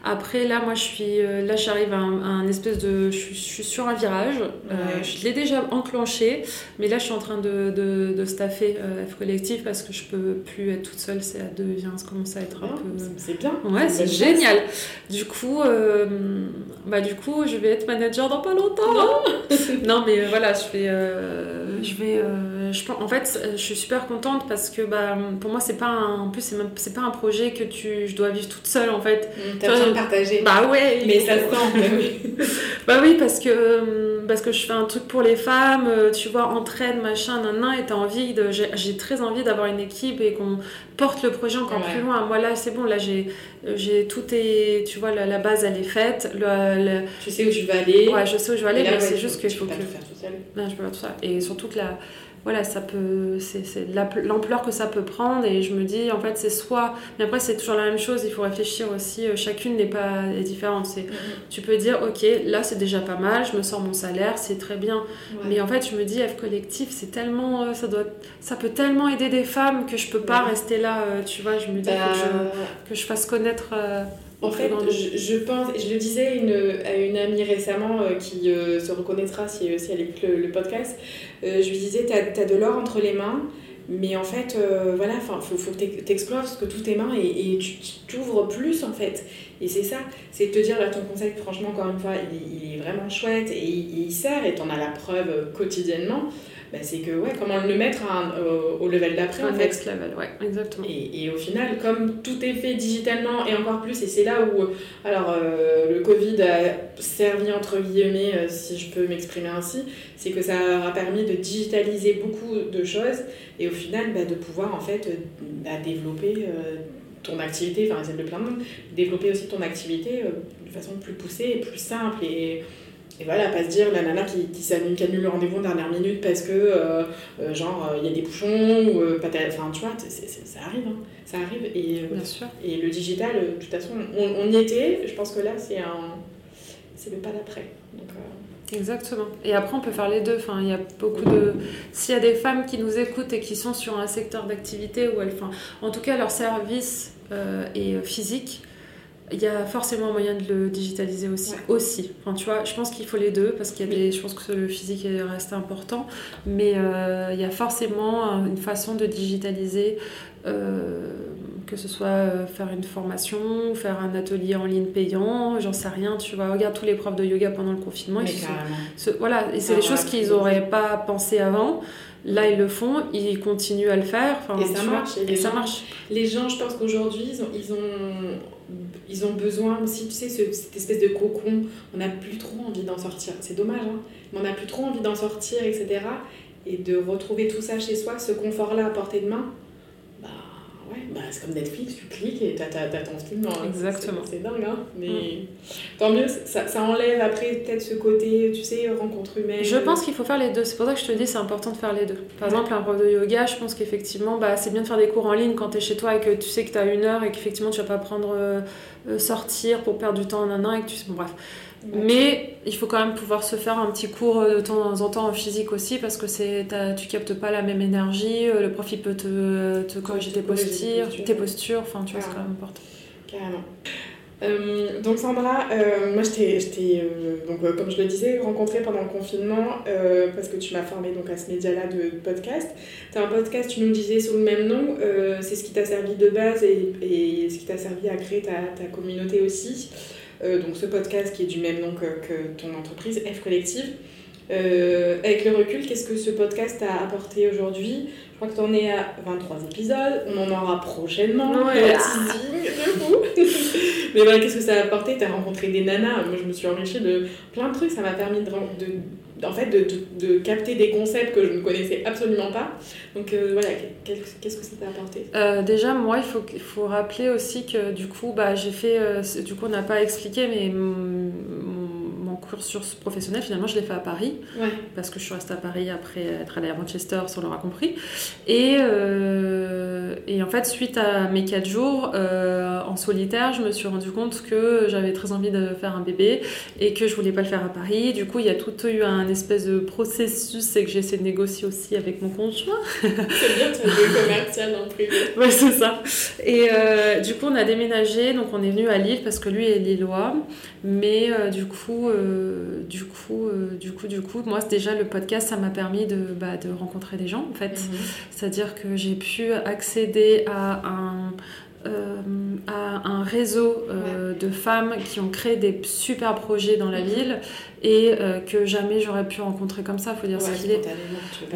Après, là, moi, je suis, euh, là, j'arrive à, un, espèce de, je suis, sur un virage. Euh, je l'ai déjà enclenché, mais là, je suis en train de, de, de staffer euh, F collectif parce que je peux plus être toute seule. C'est à deux, ça commence à être un ah, peu. C'est bien. Ouais, c'est génial. Du coup, bah, du coup, je vais être manager dans pas longtemps. Non, <laughs> mais voilà, je vais, je vais, je en fait, je suis super contente parce que, bah, pour moi, c'est pas un, en plus, c'est pas un projet que tu, je dois vivre toute seule, en fait. Mmh, partager. Bah ouais. Mais ça se sent. bah oui, <laughs> parce que, euh, parce que je fais un truc pour les femmes, euh, tu vois, entraide, machin, nan, nan, et t'as envie de. J'ai très envie d'avoir une équipe et qu'on porte le projet encore plus loin. Moi là, c'est bon, là j'ai. J'ai tout est, tu vois, la, la, base elle est faite. Le, Tu sais où tu vas aller. Ouais, je sais où je vais aller, mais c'est juste que je peux pas Tout faire tout seul. Non, je peux pas tout ça. Et surtout que la, voilà, ça peut, c'est l'ampleur que ça peut prendre et je me dis en fait c'est soit, mais après c'est toujours la même chose, il faut réfléchir aussi, euh, chacune n'est pas est différente. C'est, mm-hmm. tu peux dire ok là c'est déjà pas mal, je me sors mon salaire, c'est très bien, mais en fait je me dis F collectif c'est tellement, euh, ça doit, ça peut tellement aider des femmes que je peux pas rester là, euh, tu vois, je me dis que, je, bah, que, je, fasse connaître. En fait, je, pense, je le disais une, à une amie récemment euh, qui euh, se reconnaîtra si, si elle écoute le, podcast, euh, je lui disais, tu as, de l'or entre les mains, mais en fait, voilà, il faut, faut que tu explores que toutes tes mains et, et tu t'ouvres plus en fait. Et c'est ça, c'est de te dire, là, ton conseil, franchement, encore une fois, il, est vraiment chouette et il, il sert et tu en as la preuve quotidiennement. Bah, c'est que ouais, comment le mettre au, level d'après en fait. Next level, ouais, exactement. Et, et, au final, comme tout est fait digitalement et encore plus, et c'est là où alors euh, le Covid a servi entre guillemets, euh, si je peux m'exprimer ainsi, c'est que ça a permis de digitaliser beaucoup de choses et au final bah, de pouvoir en fait bah, développer euh, ton activité, enfin celle de plein de monde, développer aussi ton activité de façon plus poussée et plus simple et et voilà, pas se dire la nana qui, qui, annule le rendez-vous en dernière minute parce que, euh, euh, genre, il y a des bouchons ou pas Enfin, tu vois, ça arrive, hein. ça arrive. Et, Bien sûr. et le digital, de toute façon, on, on, y était. Je pense que là, c'est un, c'est le pas d'après. Exactement. Et après, on peut faire les deux. Enfin, il y a beaucoup de. S'il y a des femmes qui nous écoutent et qui sont sur un secteur d'activité où elles. Enfin, en tout cas, leur service est physique il y a forcément moyen de le digitaliser aussi. aussi. Enfin, tu vois, je pense qu'il faut les deux parce qu'il y a des, je pense que le physique reste important, mais euh, il y a forcément une façon de digitaliser, euh, que ce soit euh, faire une formation, faire un atelier en ligne payant, j'en sais rien. Tu vois, regarde tous les profs de yoga pendant le confinement. voilà, et c'est des choses qu'ils n'auraient pas pensé avant. Là, ils le font, ils continuent à le faire. Enfin, et ça marche. Et, ça marche. Les gens, je pense qu'aujourd'hui, ils ont, ils ont ils ont besoin aussi, tu sais, cette espèce de cocon. On n'a plus trop envie d'en sortir. C'est dommage, hein, mais on n'a plus trop envie d'en sortir, etc. Et de retrouver tout ça chez soi, ce confort-là à portée de main, Ouais, bah, c'est comme Netflix, tu cliques et t'as, t'as, t'as ton film. hein. Exactement. C'est, c'est dingue, hein. Mais tant mieux, ça, ça enlève après peut-être ce côté, tu sais, rencontre humaine. Je pense qu'il faut faire les deux. C'est pour ça que je te dis c'est important de faire les deux. Par exemple, un prof de yoga, je pense qu'effectivement, bah, c'est bien de faire des cours en ligne quand tu es chez toi et que tu sais que tu as une heure et qu'effectivement tu vas pas prendre euh, euh, sortir pour perdre du temps en un an et que tu sais. Bon, bref. Mais il faut quand même pouvoir se faire un petit cours de temps en temps en physique aussi parce que c'est tu captes pas la même énergie. euh, Le prof il peut te, te corriger te tes postures, tes postures. Enfin, tu vois, c'est quand même important. Carrément. Euh, donc Sandra, euh, moi je t'ai, euh, donc, comme je le disais, rencontrée pendant le confinement parce que tu m'as formée donc, à ce média-là de podcast. Tu as un podcast, tu nous disais, sous le même nom. c'est ce qui t'a servi de base et, et ce qui t'a servi à créer ta, ta communauté aussi. Euh, donc ce podcast qui est du même nom que, que ton entreprise, F Collective. Euh, avec le recul, qu'est-ce que ce podcast t'a apporté aujourd'hui? Je crois que tu en es à 23 épisodes, on en aura prochainement. Ouais. <laughs> Mais voilà, qu'est-ce que ça a apporté? Tu as rencontré des nanas, moi je me suis enrichie de plein de trucs, ça m'a permis de, de, en fait, de, de, capter des concepts que je ne connaissais absolument pas. Donc euh, voilà, qu'est-ce que ça t'a apporté? Euh, déjà, moi, il faut, faut rappeler aussi que du coup, bah, j'ai fait. euh, du coup, on n'a pas expliqué, mais cursus professionnel, finalement, je l'ai fait à Paris. Ouais. Parce que je suis restée à Paris après être allée à Manchester, si on l'aura compris. Et, euh, et en fait, suite à mes 4 jours euh, en solitaire, je me suis rendu compte que j'avais très envie de faire un bébé et que je voulais pas le faire à Paris. Du coup, il y a tout eu un espèce de processus et que j'ai essayé de négocier aussi avec mon conjoint. C'est bien, tu as commercial le privé. <laughs> Ouais, c'est ça. Et euh, du coup, on a déménagé, donc on est venu à Lille parce que lui est lillois. Mais du coup, du coup, euh, du coup, du coup, moi, déjà le podcast, ça m'a permis de, bah, de rencontrer des gens, en fait. C'est-à-dire que j'ai pu accéder à un, euh, à un réseau euh, de femmes qui ont créé des super projets dans la Mhm. ville et euh, que jamais j'aurais pu rencontrer comme ça, faut dire ce qu'il est.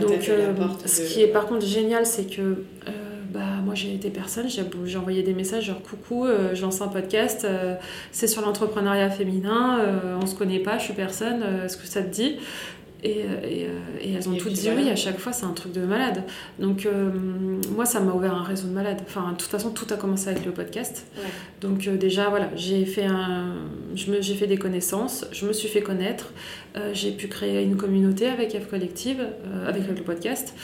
Donc, euh, ce de- qui est par contre génial, c'est que euh, bah, moi j'ai été personne, j'ai envoyé des messages genre coucou, euh, je lance un podcast, euh, c'est sur l'entrepreneuriat féminin, euh, on se connaît pas, je suis personne, est-ce que ça te dit? Et, euh, et, euh, et elles ont Et toutes dit voilà. oui, à chaque fois c'est un truc de malade. Donc euh, moi ça m'a ouvert un réseau de malades. Enfin, de toute façon, tout a commencé avec le podcast. Ouais. Donc euh, déjà voilà, j'ai fait un, j'ai fait des connaissances, je me suis fait connaître, euh, j'ai pu créer une communauté avec F Collective, avec le podcast.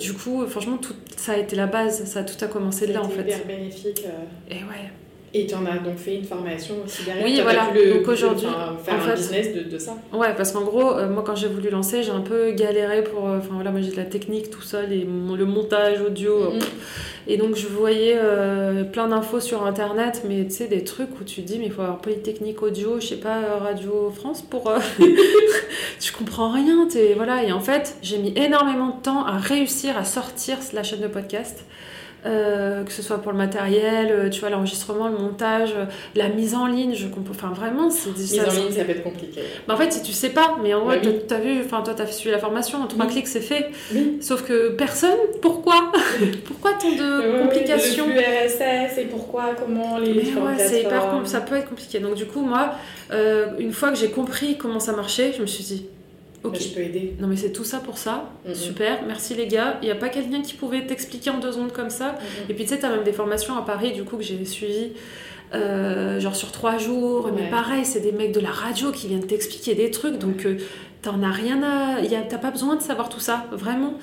Du coup, franchement, tout ça a été la base, ça tout a commencé de là en fait. hyper bénéfique. Et ouais. Et tu en as donc fait une formation aussi derrière. Oui, voilà. Donc aujourd'hui, faire en un fait- business de, de ça. Ouais, parce qu'en gros, euh, moi quand j'ai voulu lancer, j'ai un peu galéré pour. euh, Enfin voilà, moi j'ai de la technique tout seul et mon- le montage audio. euh, Mhm. Et donc je voyais plein d'infos sur internet, mais tu sais, des trucs où tu te dis, mais il faut avoir Polytechnique Audio, je sais pas, Radio France pour. <laughs> <laughs> tu comprends rien, t'es. Voilà. Et en fait, j'ai mis énormément de temps à réussir à sortir la chaîne de podcast. Euh, que ce soit pour le matériel, euh, tu vois, l'enregistrement, le montage, euh, la mise en ligne, je comprends. Enfin, vraiment, c'est Mise ça- en ligne, ça peut être compliqué. bah, en fait, si tu sais pas, mais en vrai, oui. t'as- t'as vu, enfin, toi, t'as suivi la formation, en trois Oui. clics, c'est fait. Oui. Sauf que personne, pourquoi <laughs> Pourquoi tant de complications Le RSS et pourquoi, comment les Mais ouais, c'est hyper ça peut être compliqué. Donc du coup, moi, euh, une fois que j'ai compris comment ça marchait, je me suis dit, ok, je peux aider. non mais c'est tout ça pour ça, super, merci les gars. Il n'y a pas quelqu'un qui pouvait t'expliquer en deux secondes comme ça? Et puis tu sais, t'as même des formations à Paris, du coup, que j'ai suivies. euh, genre sur trois jours, mais pareil, c'est des mecs de la radio qui viennent t'expliquer des trucs, donc euh, t'en as rien à. y a- T'as pas besoin de savoir tout ça, vraiment.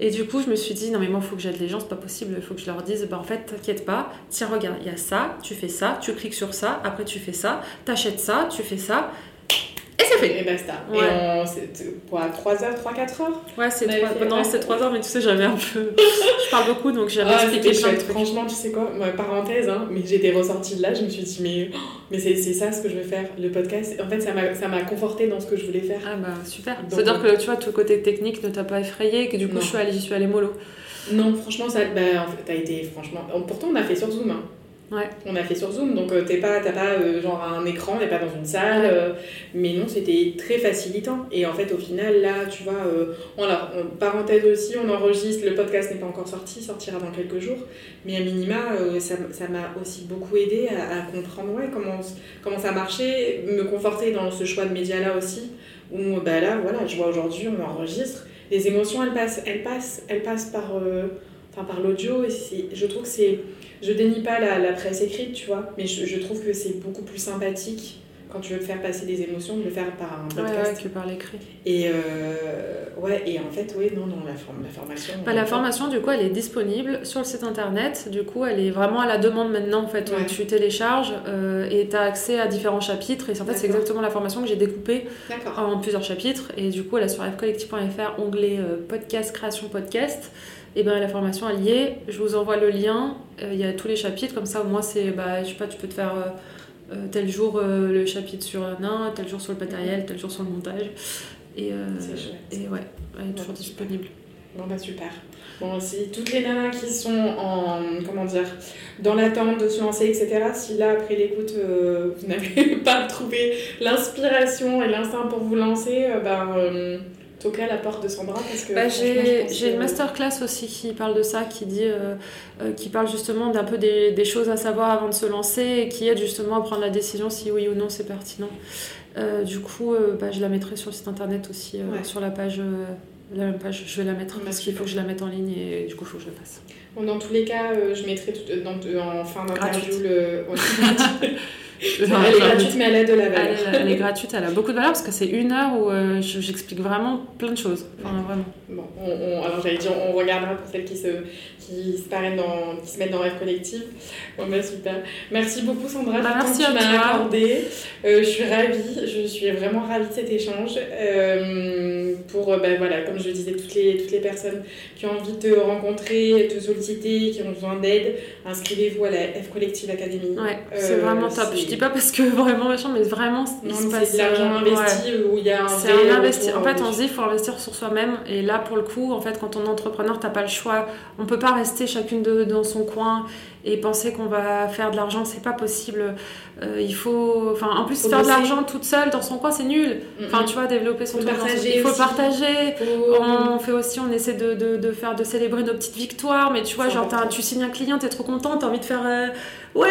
Et du coup, je me suis dit, non mais moi, il faut que j'aide les gens, c'est pas possible, il faut que je leur dise, bah en fait, t'inquiète pas, tiens, regarde, il y a ça, tu fais ça, tu cliques sur ça, après tu fais ça, t'achètes ça, tu fais ça, et c'est fait. Et basta. Ouais. Et on, c'est quoi, 3 heures, 3-4 heures Ouais, c'est On avait trois... fait- non, ouais. c'est trois heures, mais tu sais, j'avais un peu. <laughs> je parle beaucoup, donc j'avais Ah, expliqué c'était plein de chouette. trucs. Franchement, tu sais quoi, moi, parenthèse, hein, mais j'étais ressortie de là, je me suis dit, mais, mais c'est c'est ça ce que je veux faire, le podcast. En fait, ça m'a ça m'a conforté dans ce que je voulais faire. Ah bah super. C'est-à-dire que tu vois, tout le côté technique ne t'a pas effrayé, et que du coup, Non. je suis allée, j'y suis allée mollo. Non, franchement, ça, bah, en fait, t'as été, franchement. Pourtant, on a fait sur Zoom. hein. On a fait sur Zoom, donc euh, t'es pas, t'as pas euh, genre un écran, t'es pas dans une salle. Euh, mais non, c'était très facilitant. Et en fait, au final, là, tu vois, on parenthèse aussi, on enregistre, le podcast n'est pas encore sorti, sortira dans quelques jours. Mais à minima, ça ça m'a aussi beaucoup aidé à, comprendre ouais, comment, comment ça marchait, me conforter dans ce choix de médias-là aussi. Où bah là, voilà, je vois aujourd'hui, on enregistre. Les émotions, elles passent, elles passent, elles passent par. par l'audio. Et je trouve que c'est, je dénie pas la, la, presse écrite, tu vois, mais je, je trouve que c'est beaucoup plus sympathique quand tu veux faire passer des émotions, de le faire par un podcast. Ouais, que par l'écrit. Et euh, ouais, et en fait, oui, non, non, la, la formation. Bah, la formation, du coup, elle est disponible sur le site internet. Du coup, elle est vraiment à la demande maintenant. En fait, tu télécharges euh, et tu as accès à différents chapitres. Et en fait, c'est exactement la formation que j'ai découpée en plusieurs chapitres. Et du coup, elle est sur fcollectif.fr, onglet euh, podcast, création podcast. Et ben la formation elle y est. Je vous envoie le lien. Il y a tous les chapitres. Comme ça, au moins, c'est, bah, je sais pas, tu peux te faire euh, tel jour euh, le chapitre sur un, tel jour sur le matériel, tel jour sur le montage. Et, euh, et ouais, elle est toujours disponible. Bon bah super. Bon, si toutes les nanas qui sont en, comment dire, dans l'attente de se lancer, etc., si là, après l'écoute, vous n'avez <laughs> pas trouvé l'inspiration et l'instinct pour vous lancer, ben, toquer à la porte de Sandra parce que bah, j'ai une masterclass aussi qui parle de ça qui dit euh, euh, qui parle justement d'un peu des, des, choses à savoir avant de se lancer et qui aide justement à prendre la décision si oui ou non c'est pertinent. Euh, du coup bah, je la mettrai sur le site internet aussi sur la page la même page je vais la mettre parce qu'il faut que je la mette en ligne et du coup il faut que je la fasse bon, dans tous les cas je mettrai tout, dans, en fin d'interview le <laughs> elle est gratuite, mais elle a de la valeur. Elle, est <laughs> gratuite, elle a beaucoup de valeur parce que c'est une heure où euh, j'explique vraiment plein de choses. Enfin, vraiment. Bon, on, alors j'allais dire, on regardera pour celles qui se, qui se, dans, qui se mettent dans Rêve Collectif. Bon, bah super. Merci beaucoup, Sandra. Bah, merci à toi. accordé. Euh, je suis ravie, je suis vraiment ravie de cet échange. Euh, pour, bah, voilà, comme je disais, toutes les, toutes les personnes qui ont envie de te rencontrer, te solliciter, qui ont besoin d'aide, inscrivez-vous à la F Collective Academy. Ouais, c'est vraiment top dis pas parce que <laughs> vraiment machin, mais vraiment, il se passe. de l'argent euh, investi où il y a un. C'est un investi. En fait, on se dit, il faut investir sur soi-même. Et là, pour le coup, en fait, quand on est entrepreneur, t'as pas le choix. On peut pas rester chacune de, dans son coin et penser qu'on va faire de l'argent, c'est pas possible. Euh, il faut, enfin, en plus, faire de l'argent toute seule dans son coin, c'est nul. Enfin, tu vois, développer son truc. Il faut partager. On fait aussi, on essaie de, de, de, faire, de célébrer nos petites victoires. Mais tu vois, genre, tu signes un client, t'es trop content, t'as envie de faire, euh, ouais,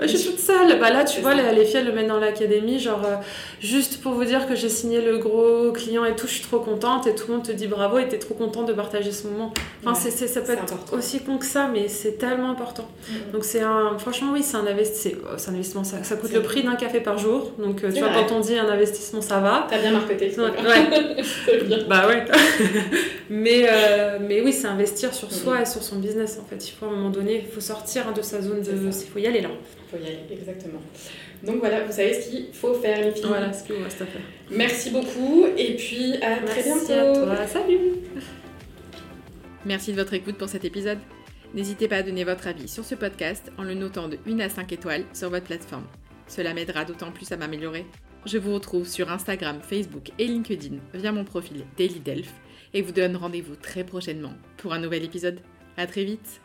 je suis toute seule. Bah là, tu vois, les, filles, elles le mettent dans l'académie, genre, euh, juste pour vous dire que j'ai signé le gros client et tout, je suis trop contente. Et tout le monde te dit bravo et t'es trop content de partager ce moment. Enfin, c'est, ça peut être aussi con que ça, mais c'est tellement important. Donc, c'est un, franchement, oui, c'est un, un investissement. Ça, ça coûte le prix d'un café par jour. Donc, euh, tu vois, quand on dit un investissement, ça va. T'as bien marketé. Ouais. <laughs> bien. Bah ouais. <laughs> mais, euh, mais oui, c'est investir sur soi et sur son business, en fait. Il faut, à un moment donné, il faut sortir de sa zone de. Il faut y aller là. Il faut y aller, exactement. Donc voilà, vous savez ce qu'il faut faire, les filles. Voilà ce qu'il vous reste à faire. Merci beaucoup et puis à très bientôt. À toi. Salut. Merci de votre écoute pour cet épisode. N'hésitez pas à donner votre avis sur ce podcast en le notant de 1 à 5 étoiles sur votre plateforme. Cela m'aidera d'autant plus à m'améliorer. Je vous retrouve sur Instagram, Facebook et LinkedIn via mon profil Daily Delph et vous donne rendez-vous très prochainement pour un nouvel épisode. À très vite